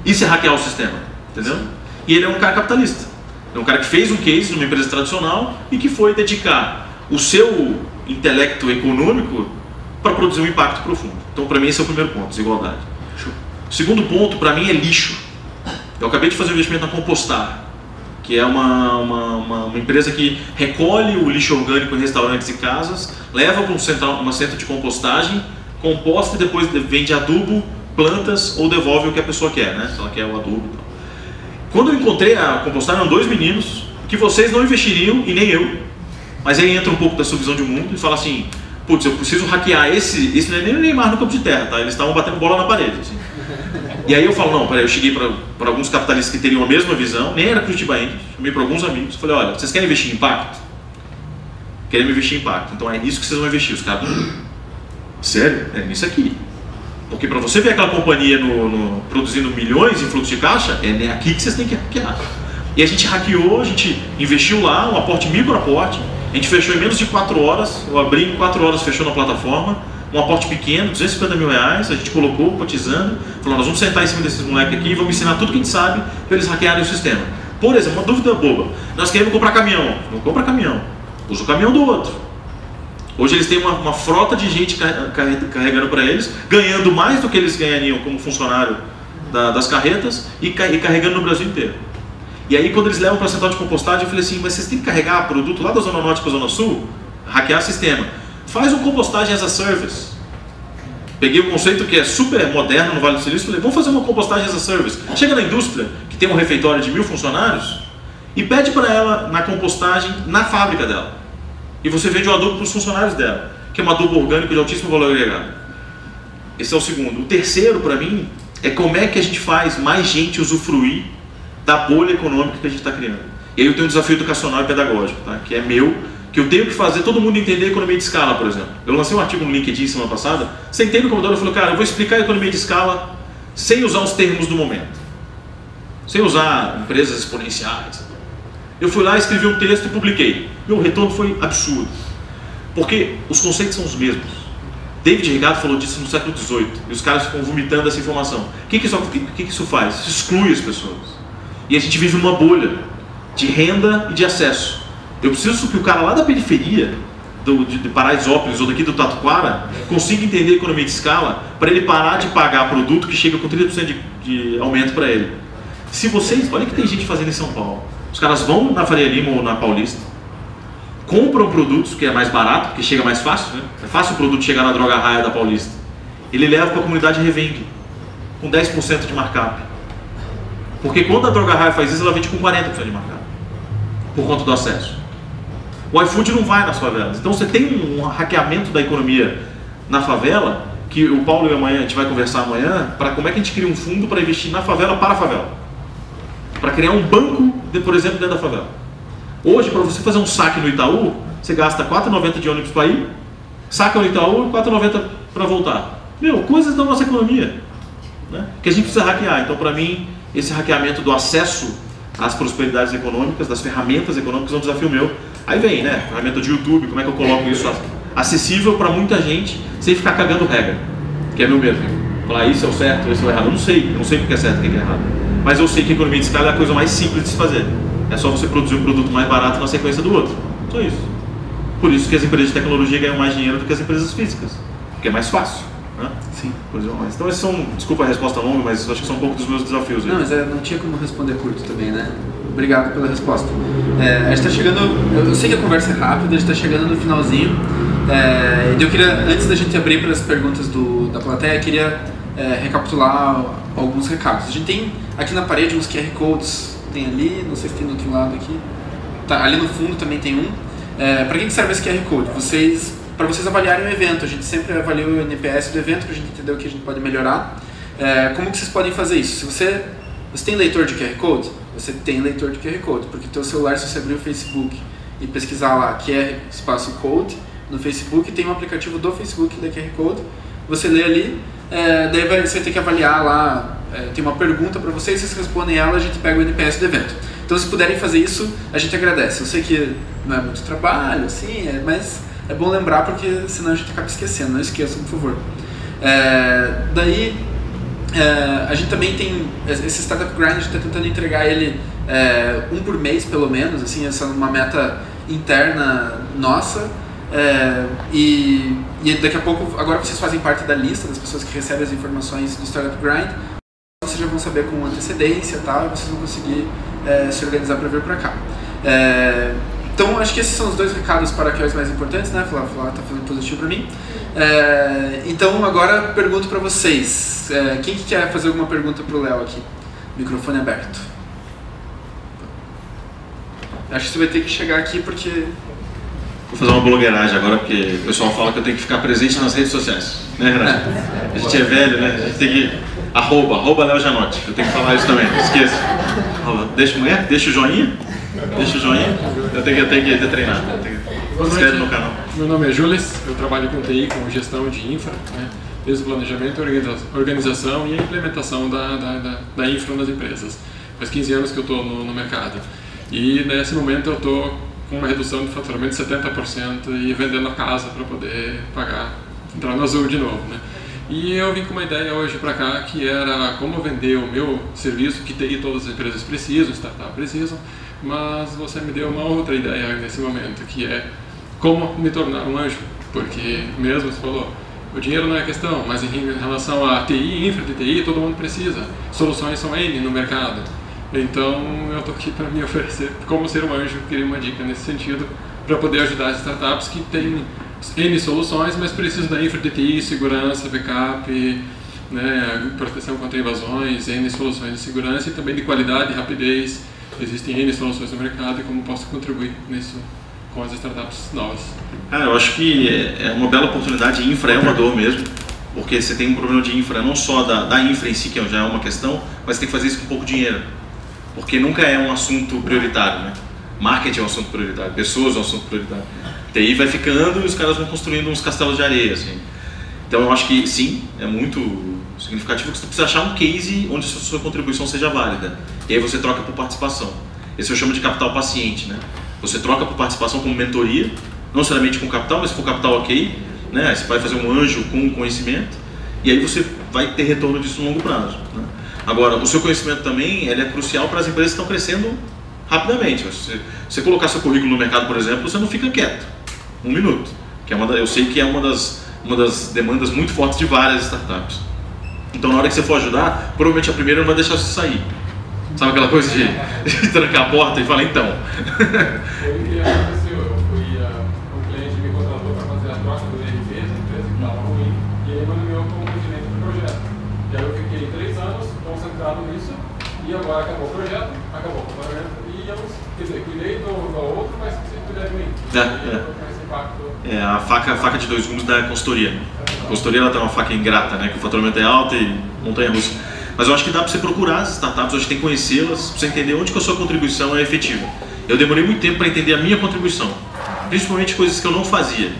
Isso é hackear o sistema, entendeu? E ele é um cara capitalista. É um cara que fez um case numa empresa tradicional e que foi dedicar o seu intelecto econômico para produzir um impacto profundo. Então, para mim, esse é o primeiro ponto, desigualdade. O segundo ponto, para mim, é lixo. Eu acabei de fazer um investimento na Compostar, que é uma, uma, uma, uma empresa que recolhe o lixo orgânico em restaurantes e casas, leva para um centro, uma centro de compostagem, composta e depois vende adubo, plantas ou devolve o que a pessoa quer, né? Se ela quer o adubo. Quando eu encontrei a Compostar, eram dois meninos que vocês não investiriam e nem eu, mas aí entra um pouco da sua visão de mundo e fala assim: putz, eu preciso hackear esse. Esse não é nem o Neymar no campo de terra, tá? Eles estavam batendo bola na parede. Assim. E aí eu falo: não, peraí, eu cheguei para alguns capitalistas que teriam a mesma visão, nem era Curitiba ainda, chamei para alguns amigos, falei: olha, vocês querem investir em impacto? Querem investir em impacto, então é isso que vocês vão investir. Os caras, sério? É nisso aqui. Porque para você ver aquela companhia no, no, produzindo milhões em fluxo de caixa, é aqui que vocês têm que hackear. E a gente hackeou, a gente investiu lá, um aporte micro aporte, a gente fechou em menos de 4 horas, eu abri em 4 horas, fechou na plataforma, um aporte pequeno, 250 mil reais, a gente colocou, cotizando, falou, nós vamos sentar em cima desses moleques aqui e vamos ensinar tudo que a gente sabe para eles hackearem o sistema. Por exemplo, uma dúvida boba, nós queremos comprar caminhão, não compra caminhão, usa o caminhão do outro. Hoje eles têm uma, uma frota de gente carregando para eles, ganhando mais do que eles ganhariam como funcionário da, das carretas e, carregando no Brasil inteiro. E aí, quando eles levam para a central de compostagem, eu falei assim: mas vocês têm que carregar produto lá da Zona Norte para a Zona Sul? Hackear o sistema. Faz um compostagem as a service. Peguei o um conceito que é super moderno no Vale do Silício e falei: vamos fazer uma compostagem as a service. Chega na indústria, que tem um refeitório de mil funcionários, e pede para ela na compostagem na fábrica dela. E você vende o adubo para os funcionários dela, que é um adubo orgânico de altíssimo valor agregado. Esse é o segundo. O terceiro, para mim, é como é que a gente faz mais gente usufruir da bolha econômica que a gente está criando. E aí eu tenho um desafio educacional e pedagógico, tá? que é meu que eu tenho que fazer todo mundo entender a economia de escala, por exemplo. Eu lancei um artigo no LinkedIn semana passada, sentei no computador e falei, cara, eu vou explicar a economia de escala sem usar os termos do momento. Sem usar empresas exponenciais. Eu fui lá, escrevi um texto e publiquei. Meu retorno foi absurdo. Porque os conceitos são os mesmos. David Ricardo falou disso no século XVIII. E os caras ficam vomitando essa informação. O que, que, isso, que, que isso faz? Isso exclui as pessoas. E a gente vive numa bolha de renda e de acesso. Eu preciso que o cara lá da periferia, do, de, de Paraisópolis ou daqui do Tatuquara, consiga entender a economia de escala para ele parar de pagar produto que chega com 30% de, de aumento para ele. Se vocês, olha que tem gente fazendo em São Paulo. Os caras vão na Faria Lima ou na Paulista, compram produtos que é mais barato, que chega mais fácil, né? É fácil o produto chegar na droga raia da Paulista. Ele leva para a comunidade e revende com 10% de markup. Porque quando a droga raia faz isso, ela vende com 40% de markup. Por conta do acesso. O iFood não vai nas favelas. Então você tem um hackeamento da economia na favela, que o Paulo e amanhã a gente vai conversar amanhã, para como é que a gente cria um fundo para investir na favela para a favela. Para criar um banco, de, por exemplo, dentro da favela. Hoje, para você fazer um saque no Itaú, você gasta R$ 4,90 de ônibus para ir, saca no Itaú e R$ 4,90 para voltar. Meu, coisas da nossa economia. Né? Que a gente precisa hackear. Então, para mim, esse hackeamento do acesso às prosperidades econômicas, das ferramentas econômicas, é um desafio meu. Aí vem, né? Ferramenta de YouTube, como é que eu coloco isso acessível para muita gente, sem ficar cagando regra. Que é meu medo. Falar isso é o certo, isso é o errado. Eu não sei, eu não sei o que é certo e o que é errado. Mas eu sei que a economia de escala é a coisa mais simples de se fazer. É só você produzir um produto mais barato na sequência do outro. Só isso. Por isso que as empresas de tecnologia ganham mais dinheiro do que as empresas físicas. Porque é mais fácil. Né? Sim. Então esses são, desculpa a resposta longa, mas acho que são um pouco dos meus desafios. Aí. Não, mas é, não tinha como responder curto também, né? Obrigado pela resposta. É, a gente está chegando, eu sei que a conversa é rápida, a gente está chegando no finalzinho. É, eu queria, antes da gente abrir para as perguntas do, da plateia, queria é, recapitular alguns recados. A gente tem aqui na parede uns QR Codes tem ali, não sei se tem do outro lado aqui. Tá, ali no fundo também tem um. É, para que serve esse QR Code? Vocês, para vocês avaliarem o evento. A gente sempre avalia o NPS do evento para a gente entender o que a gente pode melhorar. É, como que vocês podem fazer isso? Se você, você tem leitor de QR Code, você tem leitor de QR Code, porque teu celular, se você abrir o Facebook e pesquisar lá QR espaço Code no Facebook, tem um aplicativo do Facebook da QR Code, você lê ali, é, daí vai, você vai ter que avaliar lá é, tem uma pergunta para vocês, vocês respondem ela, a gente pega o NPS do evento. Então, se puderem fazer isso, a gente agradece. Eu sei que não é muito trabalho, assim, é, mas é bom lembrar porque senão a gente acaba esquecendo. Não esqueçam, por favor. É, daí, é, a gente também tem esse Startup Grind, a gente está tentando entregar ele é, um por mês, pelo menos, assim, essa é uma meta interna nossa. É, e, e, daqui a pouco, agora vocês fazem parte da lista das pessoas que recebem as informações do Startup Grind vocês já vão saber com antecedência tal, e vocês vão conseguir é, se organizar para vir para cá. É, então, acho que esses são os dois recados para que mais importantes, né? Falar, falar tá fazendo positivo para mim. É, então, agora pergunto para vocês: é, quem que quer fazer alguma pergunta para o Léo aqui? Microfone aberto. Acho que você vai ter que chegar aqui porque. Vou fazer uma blogueiragem agora, porque o pessoal fala que eu tenho que ficar presente nas redes sociais. Né, Renato? A gente é velho, né? A gente tem que Arroba, arroba Léo Janotti. Eu tenho que falar isso também, esqueça. Deixa, mulher, deixa o joinha. Deixa o joinha. Eu tenho, eu tenho que ter treinado. Inscreve no canal. Meu nome é Jules, eu trabalho com TI, com gestão de infra, né? desde o planejamento, organização e a implementação da, da, da, da infra nas empresas. Faz 15 anos que eu estou no, no mercado. E nesse momento eu estou com uma redução de faturamento de 70% e vendendo a casa para poder pagar, entrar no azul de novo. Né? E eu vim com uma ideia hoje para cá que era como vender o meu serviço, que TI todas as empresas precisam, startups precisam, mas você me deu uma outra ideia nesse momento, que é como me tornar um anjo. Porque mesmo você falou, o dinheiro não é questão, mas em relação a TI, infra de TI, todo mundo precisa. Soluções são N no mercado. Então eu estou aqui para me oferecer como ser um anjo, queria uma dica nesse sentido, para poder ajudar as startups que têm N soluções, mas precisa da infra de TI, segurança, backup, né, proteção contra invasões, N soluções de segurança e também de qualidade rapidez. Existem N soluções no mercado e como posso contribuir nisso com as startups novas. Cara, eu acho que é uma bela oportunidade. Infra é uma dor mesmo, porque você tem um problema de infra, não só da, da infra em si, que já é uma questão, mas tem que fazer isso com pouco dinheiro, porque nunca é um assunto prioritário. Né? Marketing é um assunto prioridade, pessoas é um assunto prioridade. TI vai ficando e os caras vão construindo uns castelos de areia, assim. Então eu acho que sim, é muito significativo que você precisa achar um case onde sua contribuição seja válida. E aí você troca por participação. Esse eu chamo de capital paciente, né? Você troca por participação como mentoria, não necessariamente com capital, mas se for capital ok, né? Você vai fazer um anjo com conhecimento e aí você vai ter retorno disso no longo prazo. Né? Agora, o seu conhecimento também é crucial para as empresas que estão crescendo rapidamente. Se você colocar seu currículo no mercado, por exemplo, você não fica quieto. Um minuto. Que é uma eu sei que é uma das, uma das demandas muito fortes de várias startups. Então, na hora que você for ajudar, provavelmente a primeira não vai deixar você sair. Sabe aquela coisa de, de trancar a porta e falar, então. e agora acabou o projeto, acabou o pagamento, e eu, quer dizer, cuidei do, do outro, mas se cuidar de mim. É, é. é a faca, a faca de dois gumes da consultoria. A consultoria ela tem uma faca ingrata, né, que o faturamento é alto e montanha russa. Mas eu acho que dá para você procurar as startups, acho que tem que conhecê-las, para você entender onde que a sua contribuição é efetiva. Eu demorei muito tempo para entender a minha contribuição, principalmente coisas que eu não fazia.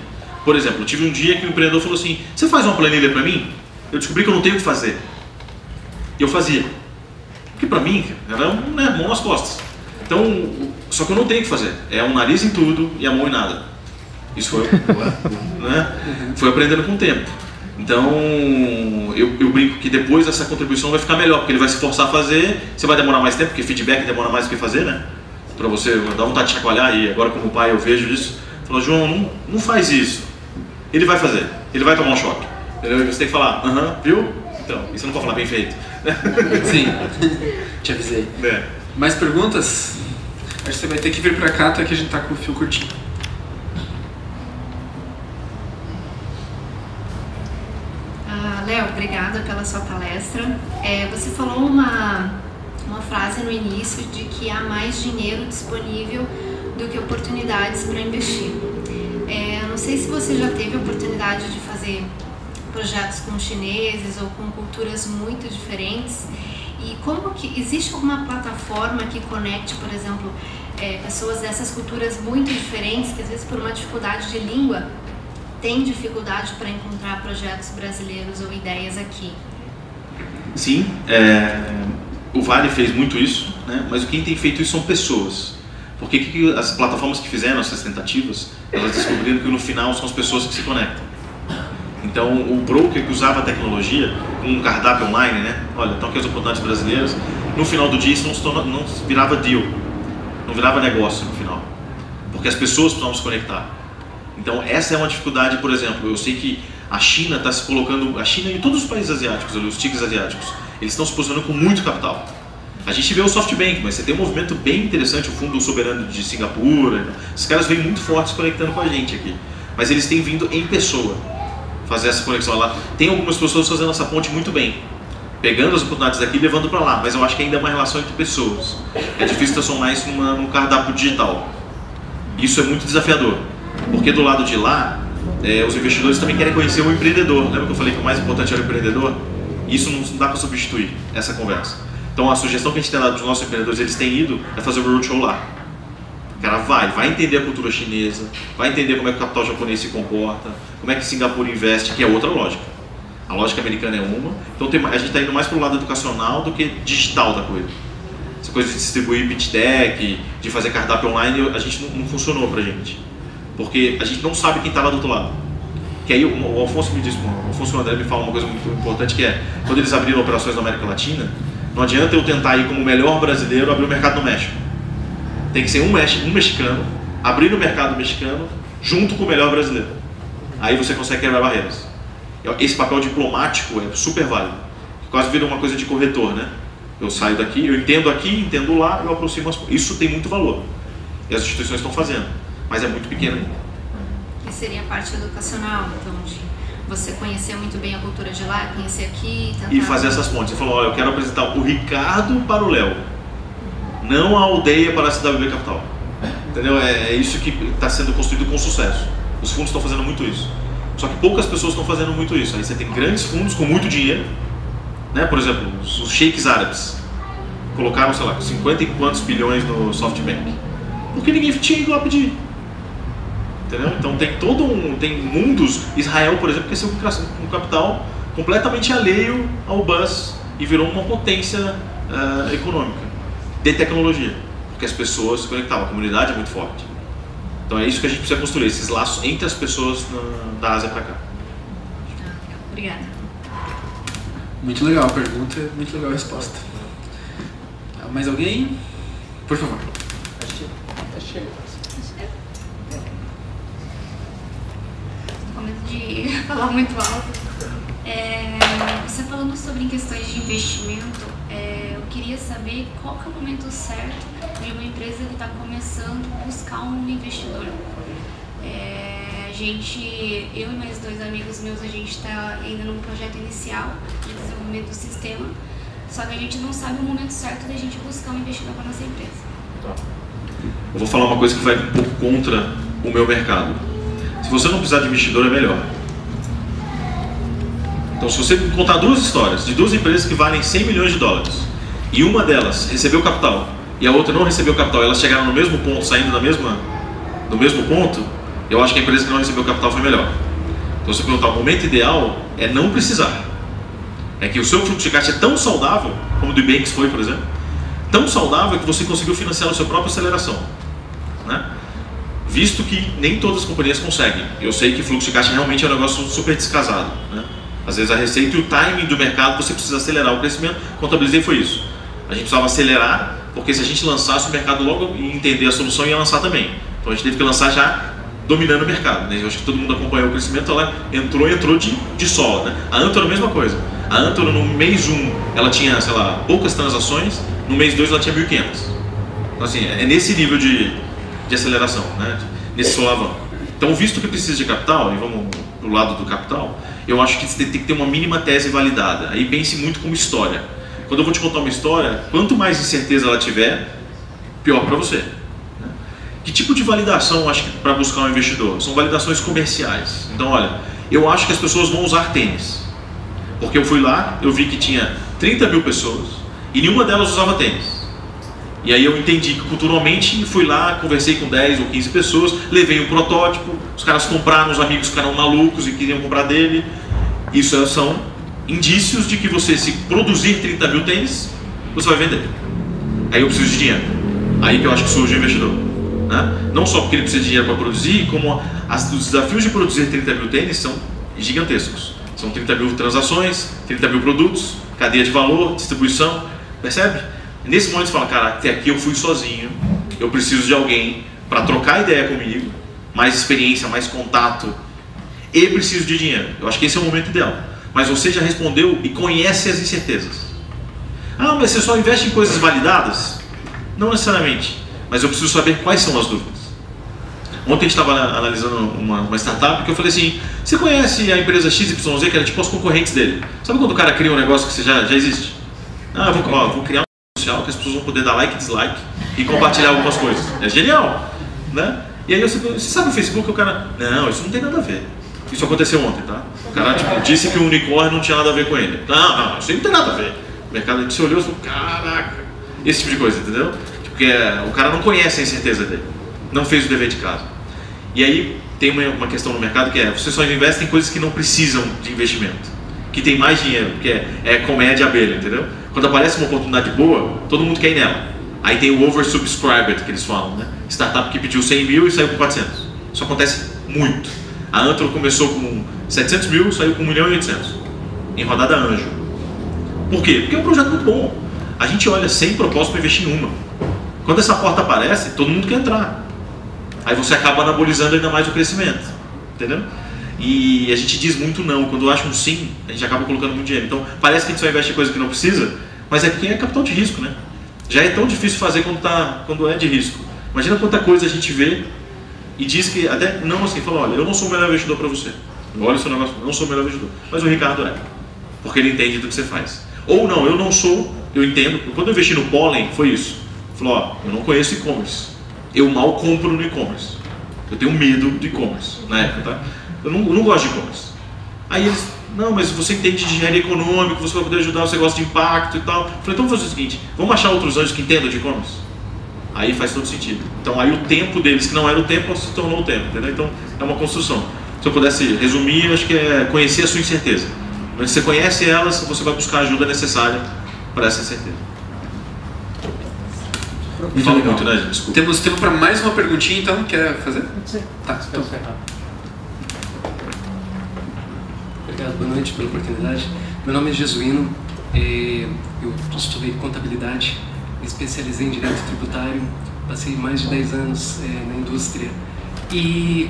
Por exemplo, eu tive um dia que o empreendedor falou assim: Você faz uma planilha para mim? Eu descobri que eu não tenho o que fazer. E eu fazia. Porque para mim era um né, mão nas costas. Então, só que eu não tenho o que fazer. É um nariz em tudo e a mão em nada. Isso foi, né? foi aprendendo com o tempo. Então, eu, eu, brinco que depois essa contribuição vai ficar melhor, porque ele vai se forçar a fazer, você vai demorar mais tempo, porque feedback demora mais do que fazer, né? Para você dar vontade de chacoalhar, e agora como pai eu vejo isso, falo, João, não, não faz isso. Ele vai fazer, ele vai tomar um choque. Você tem que falar, aham, uh -huh, viu? Então, isso não pode falar bem feito. Sim, te avisei. É. Mais perguntas? Acho que você vai ter que vir pra cá, até que a gente tá com o fio curtinho. Ah, Léo, obrigada pela sua palestra. É, você falou uma, uma frase no início de que há mais dinheiro disponível do que oportunidades para investir. É, não sei se você já teve a oportunidade de fazer projetos com chineses ou com culturas muito diferentes. E como que existe alguma plataforma que conecte, por exemplo, é, pessoas dessas culturas muito diferentes que às vezes por uma dificuldade de língua têm dificuldade para encontrar projetos brasileiros ou ideias aqui? Sim, é, o Vale fez muito isso, né? mas quem tem feito isso são pessoas. Porque que, que as plataformas que fizeram essas tentativas, elas descobriram que no final são as pessoas que se conectam. Então, o broker que usava a tecnologia, um cardápio online, né? Olha, estão aqui as oportunidades brasileiras. No final do dia, isso não, se torna, não virava deal, não virava negócio no final, porque as pessoas precisavam se conectar. Então, essa é uma dificuldade, por exemplo. Eu sei que a China está se colocando, a China e todos os países asiáticos, os tigres asiáticos, eles estão se posicionando com muito capital. A gente vê o SoftBank, mas você tem um movimento bem interessante, o Fundo Soberano de Singapura. Esses caras vêm muito fortes conectando com a gente aqui. Mas eles têm vindo em pessoa fazer essa conexão lá. Tem algumas pessoas fazendo essa ponte muito bem, pegando as oportunidades daqui e levando para lá, mas eu acho que ainda é uma relação entre pessoas. É difícil transformar isso numa, num cardápio digital. Isso é muito desafiador, porque do lado de lá, é, os investidores também querem conhecer o empreendedor. Lembra que eu falei que o mais importante é o empreendedor? Isso não, dá para substituir essa conversa. Então a sugestão que a gente tem dado para os nossos empreendedores, eles têm ido, é fazer o roadshow lá. O cara vai, vai entender a cultura chinesa, vai entender como é que o capital japonês se comporta, como é que Singapura investe, que é outra lógica. A lógica americana é uma, então tem, a gente está indo mais para o lado educacional do que digital da coisa. Essa coisa de distribuir pitch deck, de fazer cardápio online, a gente não, não funcionou para gente. Porque a gente não sabe quem está lá do outro lado. Que aí o, o Alfonso me disse, o Alfonso o André me falam uma coisa muito importante que é, quando eles abriram operações na América Latina, não adianta eu tentar ir como melhor brasileiro abrir o mercado no México tem que ser um, mexicano, abrir o mercado mexicano junto com o melhor brasileiro. Aí você consegue quebrar barreiras. Esse papel diplomático é super válido. Quase vira uma coisa de corretor, né? Eu saio daqui, eu entendo aqui, entendo lá, eu aproximo as Isso tem muito valor. E as instituições estão fazendo, mas é muito pequeno ainda. Que seria a parte educacional, então, de você conhecer muito bem a cultura de lá, conhecer aqui. Tentar... E fazer essas pontes. Você falou, olha, eu quero apresentar o Ricardo para o Léo não a aldeia para a CWB Capital. Entendeu? É, é isso que está sendo construído com sucesso. Os fundos estão fazendo muito isso. Só que poucas pessoas estão fazendo muito isso. Aí você tem grandes fundos com muito dinheiro, né? por exemplo, os sheiks árabes colocaram, sei lá, 50 e quantos bilhões no SoftBank. Porque ninguém tinha ido lá pedir. Entendeu? Então tem todo um. Tem mundos. Israel, por exemplo, cresceu com um capital completamente alheio ao bus e virou uma potência uh, econômica, de tecnologia. Porque as pessoas se conectavam, a comunidade é muito forte. Então é isso que a gente precisa construir, esses laços entre as pessoas na, da Ásia para cá. Obrigada. Muito legal a pergunta, muito legal a resposta. Mais alguém? Por favor. Com medo de falar muito alto. É, você falando sobre questões de investimento, é, eu queria saber qual é o momento certo de uma empresa que está começando a buscar um investidor. É, a gente, eu e mais dois amigos meus, a gente está ainda num projeto inicial de desenvolvimento do sistema, só que a gente não sabe o momento certo da gente buscar um investidor para nossa empresa. Tá. Eu vou falar uma coisa que vai um pouco contra o meu mercado. Se você não precisar de investidor, é melhor. Então, se você contar duas histórias de duas empresas que valem 100 milhões de dólares e uma delas recebeu capital e a outra não recebeu capital, elas chegaram no mesmo ponto, saindo da mesma, do mesmo ponto, eu acho que a empresa que não recebeu capital foi melhor. Então, se você perguntar, o momento ideal é não precisar. É que o seu fluxo de caixa é tão saudável, como o do Banks foi, por exemplo, tão saudável que você conseguiu financiar a sua própria aceleração. Visto que nem todas as companhias conseguem. Eu sei que fluxo de caixa realmente é um negócio super descasado. Né? Às vezes a receita e o timing do mercado você precisa acelerar o crescimento. Contabilizei foi isso. A gente precisava acelerar, porque se a gente lançasse o mercado logo e entender a solução ia lançar também. Então a gente teve que lançar já dominando o mercado. Né? Eu acho que todo mundo acompanhou o crescimento, ela entrou entrou de, de solo. Né? A Antoro a mesma coisa. A Antoro no mês 1 ela tinha, sei lá, poucas transações, no mês 2 ela tinha 1.500. Então assim, é nesse nível de, de aceleração, né? nesse solavanco. Então visto que precisa de capital, e vamos pro lado do capital, eu acho que você tem que ter uma mínima tese validada. Aí pense muito como história. Quando eu vou te contar uma história, quanto mais incerteza ela tiver, pior para você. Né? Que tipo de validação acho que para buscar um investidor? São validações comerciais. Então, olha, eu acho que as pessoas vão usar tênis. Porque eu fui lá, eu vi que tinha 30 mil pessoas e nenhuma delas usava tênis. E aí eu entendi que culturalmente fui lá, conversei com 10 ou 15 pessoas, levei um protótipo, os caras compraram, os amigos ficaram malucos e queriam comprar dele. Isso são indícios de que você, se produzir 30 mil tênis, você vai vender. Aí eu preciso de dinheiro. Aí que eu acho que surge o investidor. Né? Não só porque ele precisa de dinheiro para produzir, como as, os desafios de produzir 30 mil tênis são gigantescos. São 30 mil transações, 30 mil produtos, cadeia de valor, distribuição, percebe? Nesse momento você fala, cara, até aqui eu fui sozinho, eu preciso de alguém para trocar ideia comigo, mais experiência, mais contato, e preciso de dinheiro. Eu acho que esse é o momento ideal. Mas você já respondeu e conhece as incertezas. Ah, mas você só investe em coisas validadas? Não necessariamente. Mas eu preciso saber quais são as dúvidas. Ontem a gente estava analisando uma, uma, startup que eu falei assim: você conhece a empresa XYZ, que era tipo os concorrentes dele? Sabe quando o cara cria um negócio que já, já existe? Ah, vou, ó, vou criar um social que as pessoas vão poder dar like e dislike e compartilhar algumas coisas. É genial, né? E aí você, você sabe o Facebook, o cara, não, isso não tem nada a ver. Isso aconteceu ontem, tá? O cara tipo, disse que o unicórnio não tinha nada a ver com ele. Não, não, isso aí não tem nada a ver. O mercado se olhou e falou, caraca, esse tipo de coisa, entendeu? Porque é, o cara não conhece a incerteza dele, não fez o dever de casa. E aí tem uma, uma questão no mercado que é, você só investe em coisas que não precisam de investimento, que tem mais dinheiro, que é, é comédia abelha, entendeu? Quando aparece uma oportunidade boa, todo mundo quer ir nela. Aí tem o oversubscribed que eles falam, né? Startup que pediu 100 mil e saiu com 400. Isso acontece muito. A Antro começou com 700 mil, saiu com 1 milhão e 800 em rodada anjo. Por quê? Porque é um projeto muito bom. A gente olha sem propósito para investir em uma. Quando essa porta aparece, todo mundo quer entrar. Aí você acaba anabolizando ainda mais o crescimento. Entendeu? E a gente diz muito não. Quando acha um sim, a gente acaba colocando muito dinheiro. Então parece que a gente só investe em coisa que não precisa, mas é porque é capital de risco, né? Já é tão difícil fazer quando, tá, quando é de risco. Imagina quanta coisa a gente vê e diz que, até não assim, fala, olha, eu não sou o melhor investidor para você. Olha o seu negócio, não sou o melhor investidor. Mas o Ricardo é. Porque ele entende do que você faz. Ou não, eu não sou, eu entendo. Quando eu investi no Pollen, foi isso. Falou, ó, eu não conheço e-commerce. Eu mal compro no e-commerce. Eu tenho medo de e-commerce na época, tá? Eu não, eu não gosto de e-commerce. Aí eles, não, mas você entende de engenharia econômica, você vai poder ajudar, você gosta de impacto e tal. Eu falei, então vamos fazer o seguinte, vamos achar outros anjos que entendam de e-commerce. Aí faz todo sentido. Então aí o tempo deles, que não era o tempo, se tornou o tempo, entendeu? Então é uma construção. Se eu pudesse resumir, eu acho que é conhecer a sua incerteza. Quando você conhece elas, você vai buscar a ajuda necessária para essa incerteza. Muito Fala muito, né, gente? Desculpa. Temos tempo para mais uma perguntinha, então. Quer fazer? Sim. Tá, então. Obrigado, boa noite pela oportunidade. Meu nome é Jesuíno, eu estudei contabilidade, me especializei em direito tributário, passei mais de 10 anos é, na indústria e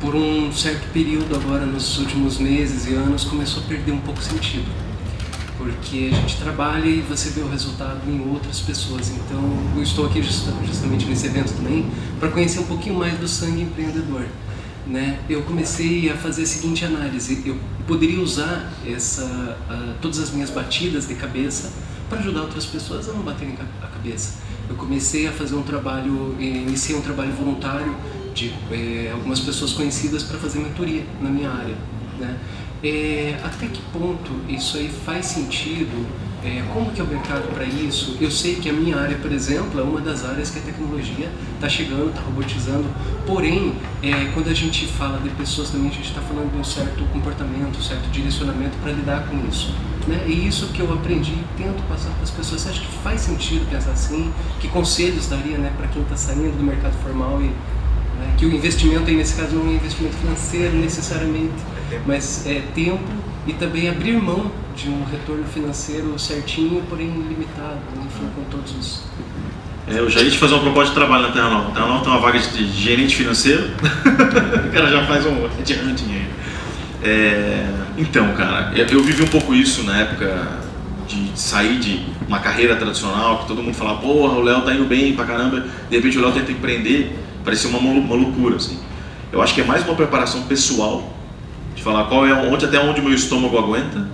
por um certo período agora, nos últimos meses e anos, começou a perder um pouco sentido. Porque a gente trabalha e você vê o resultado em outras pessoas. Então, eu estou aqui justamente nesse evento também para conhecer um pouquinho mais do sangue empreendedor né, eu comecei a fazer a seguinte análise: eu poderia usar essa, uh, todas as minhas batidas de cabeça para ajudar outras pessoas a não baterem a cabeça. Eu comecei a fazer um trabalho, eh, iniciei um trabalho voluntário de eh, algumas pessoas conhecidas para fazer mentoria na minha área. Né? É, até que ponto isso aí faz sentido? É, como que é o mercado para isso? Eu sei que a minha área, por exemplo, é uma das áreas que a tecnologia está chegando, está robotizando. Porém, é, quando a gente fala de pessoas também, a gente está falando de um certo comportamento, um certo direcionamento para lidar com isso. Né? E isso que eu aprendi e tento passar para as pessoas. Você acha que faz sentido pensar assim? Que conselhos daria né, para quem está saindo do mercado formal e né, que o investimento aí nesse caso não é investimento financeiro necessariamente, mas é tempo e também abrir mão de um retorno financeiro certinho, porém limitado, enfim, com todos os. É, eu já ia te fazer uma proposta de trabalho na Terra Nova. Terra Nova tem uma vaga de gerente financeiro, o cara já faz um retirando dinheiro. É, então, cara, eu vivi um pouco isso na época de sair de uma carreira tradicional, que todo mundo falava, porra, o Léo tá indo bem pra caramba, de repente o Léo tenta empreender, parecia uma, uma loucura, assim. Eu acho que é mais uma preparação pessoal de falar qual é onde até onde o meu estômago aguenta,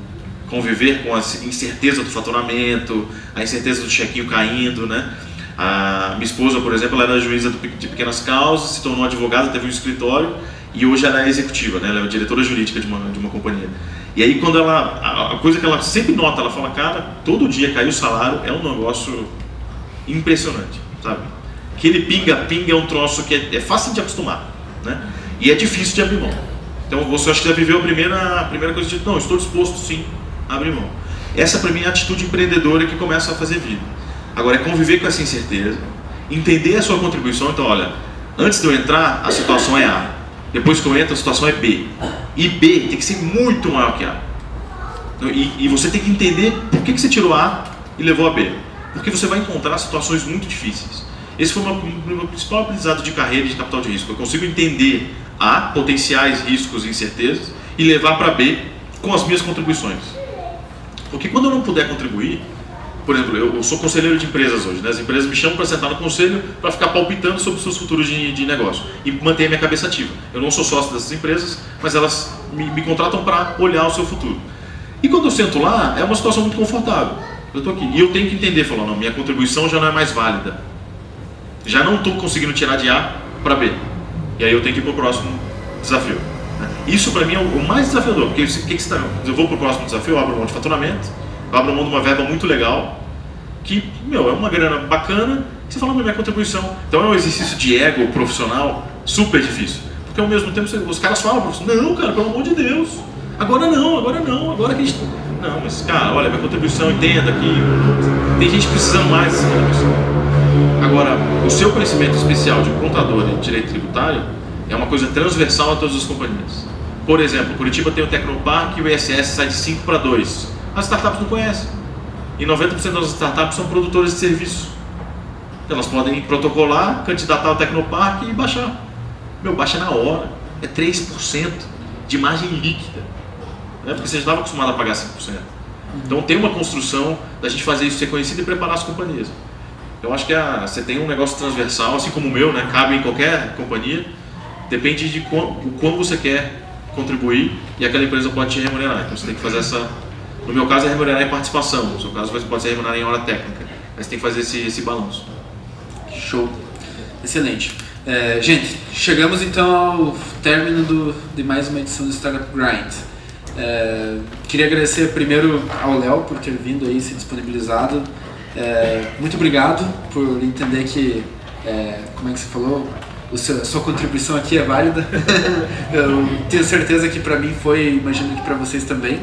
conviver com a incerteza do faturamento, a incerteza do chequinho caindo, né? A minha esposa, por exemplo, ela era juíza de pequenas causas, se tornou advogada, teve um escritório e hoje ela é executiva, né? Ela é diretora jurídica de uma, de uma companhia. E aí quando ela, a coisa que ela sempre nota, ela fala, cara, todo dia cair o salário é um negócio impressionante, sabe? Aquele pinga-pinga é um troço que é, é fácil de acostumar, né? E é difícil de abrir mão. Então você acha que já viveu a primeira, a primeira coisa de, não, estou disposto sim abrir mão. Essa para mim é a atitude empreendedora que começa a fazer vida. Agora é conviver com essa incerteza, entender a sua contribuição. Então, olha, antes de eu entrar, a situação é A. Depois que eu entro, a situação é B. E B tem que ser muito maior que A. Então, e, e você tem que entender por que, que você tirou A e levou a B. Porque você vai encontrar situações muito difíceis. Esse foi o meu principal aprendizado de carreira de capital de risco. Eu consigo entender a potenciais riscos e incertezas e levar para B com as minhas contribuições. Porque quando eu não puder contribuir, por exemplo, eu, sou conselheiro de empresas hoje, né? as empresas me chamam para sentar no conselho para ficar palpitando sobre os seus futuros de, de, negócio e manter a minha cabeça ativa. Eu não sou sócio dessas empresas, mas elas me, me contratam para olhar o seu futuro. E quando eu sento lá, é uma situação muito confortável. Eu estou aqui e eu tenho que entender, falar, não, minha contribuição já não é mais válida. Já não estou conseguindo tirar de A para B. E aí eu tenho que ir para o próximo desafio. Isso para mim é o mais desafiador, porque o que, que está? Eu vou para o próximo desafio, eu abro mão de faturamento, eu abro mão de uma verba muito legal, que, meu, é uma grana bacana, que você fala, minha contribuição. Então é um exercício de ego profissional super difícil. Porque ao mesmo tempo os caras falam, não, cara, pelo amor de Deus, agora não, agora não, agora que a gente. Não, mas cara, olha, minha contribuição, entenda aqui. Tem gente precisando mais dessa contribuição. Agora, o seu conhecimento especial de contador e direito tributário é uma coisa transversal a todas as companhias. Por exemplo, Curitiba tem o Tecnopark e o ISS sai de 5 para 2. As startups não conhecem. E 90% das startups são produtoras de serviço. Elas podem protocolar, candidatar ao Tecnopark e baixar. Meu, baixa na hora. É 3% de margem líquida. Né? Porque você já estava acostumado a pagar 5%. Então tem uma construção da gente fazer isso ser conhecido e preparar as companhias. Eu acho que a, você tem um negócio transversal, assim como o meu, né? cabe em qualquer companhia, depende de quão, o quão você quer contribuir e aquela empresa pode te remunerar. Então você tem que fazer essa. No meu caso é remunerar em participação, no seu caso pode ser remunerar em hora técnica, mas tem que fazer esse, esse balanço. Show, excelente. É, gente, chegamos então ao término do, de mais uma edição do Startup Grind. É, queria agradecer primeiro ao Léo por ter vindo aí, se disponibilizado É, muito obrigado por entender que, é, como é que você falou, seu, sua contribuição aqui é válida. Eu tenho certeza que para mim foi, imagino que para vocês também.